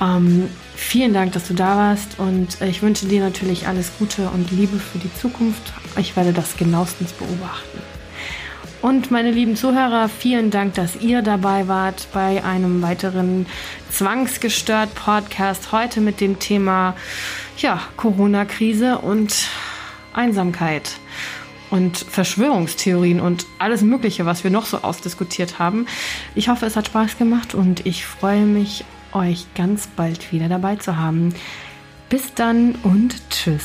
Ähm, vielen Dank, dass du da warst und äh, ich wünsche dir natürlich alles Gute und Liebe für die Zukunft. Ich werde das genauestens beobachten. Und meine lieben Zuhörer, vielen Dank, dass ihr dabei wart bei einem weiteren Zwangsgestört Podcast. Heute mit dem Thema ja, Corona-Krise und Einsamkeit und Verschwörungstheorien und alles Mögliche, was wir noch so ausdiskutiert haben. Ich hoffe, es hat Spaß gemacht und ich freue mich, euch ganz bald wieder dabei zu haben. Bis dann und tschüss.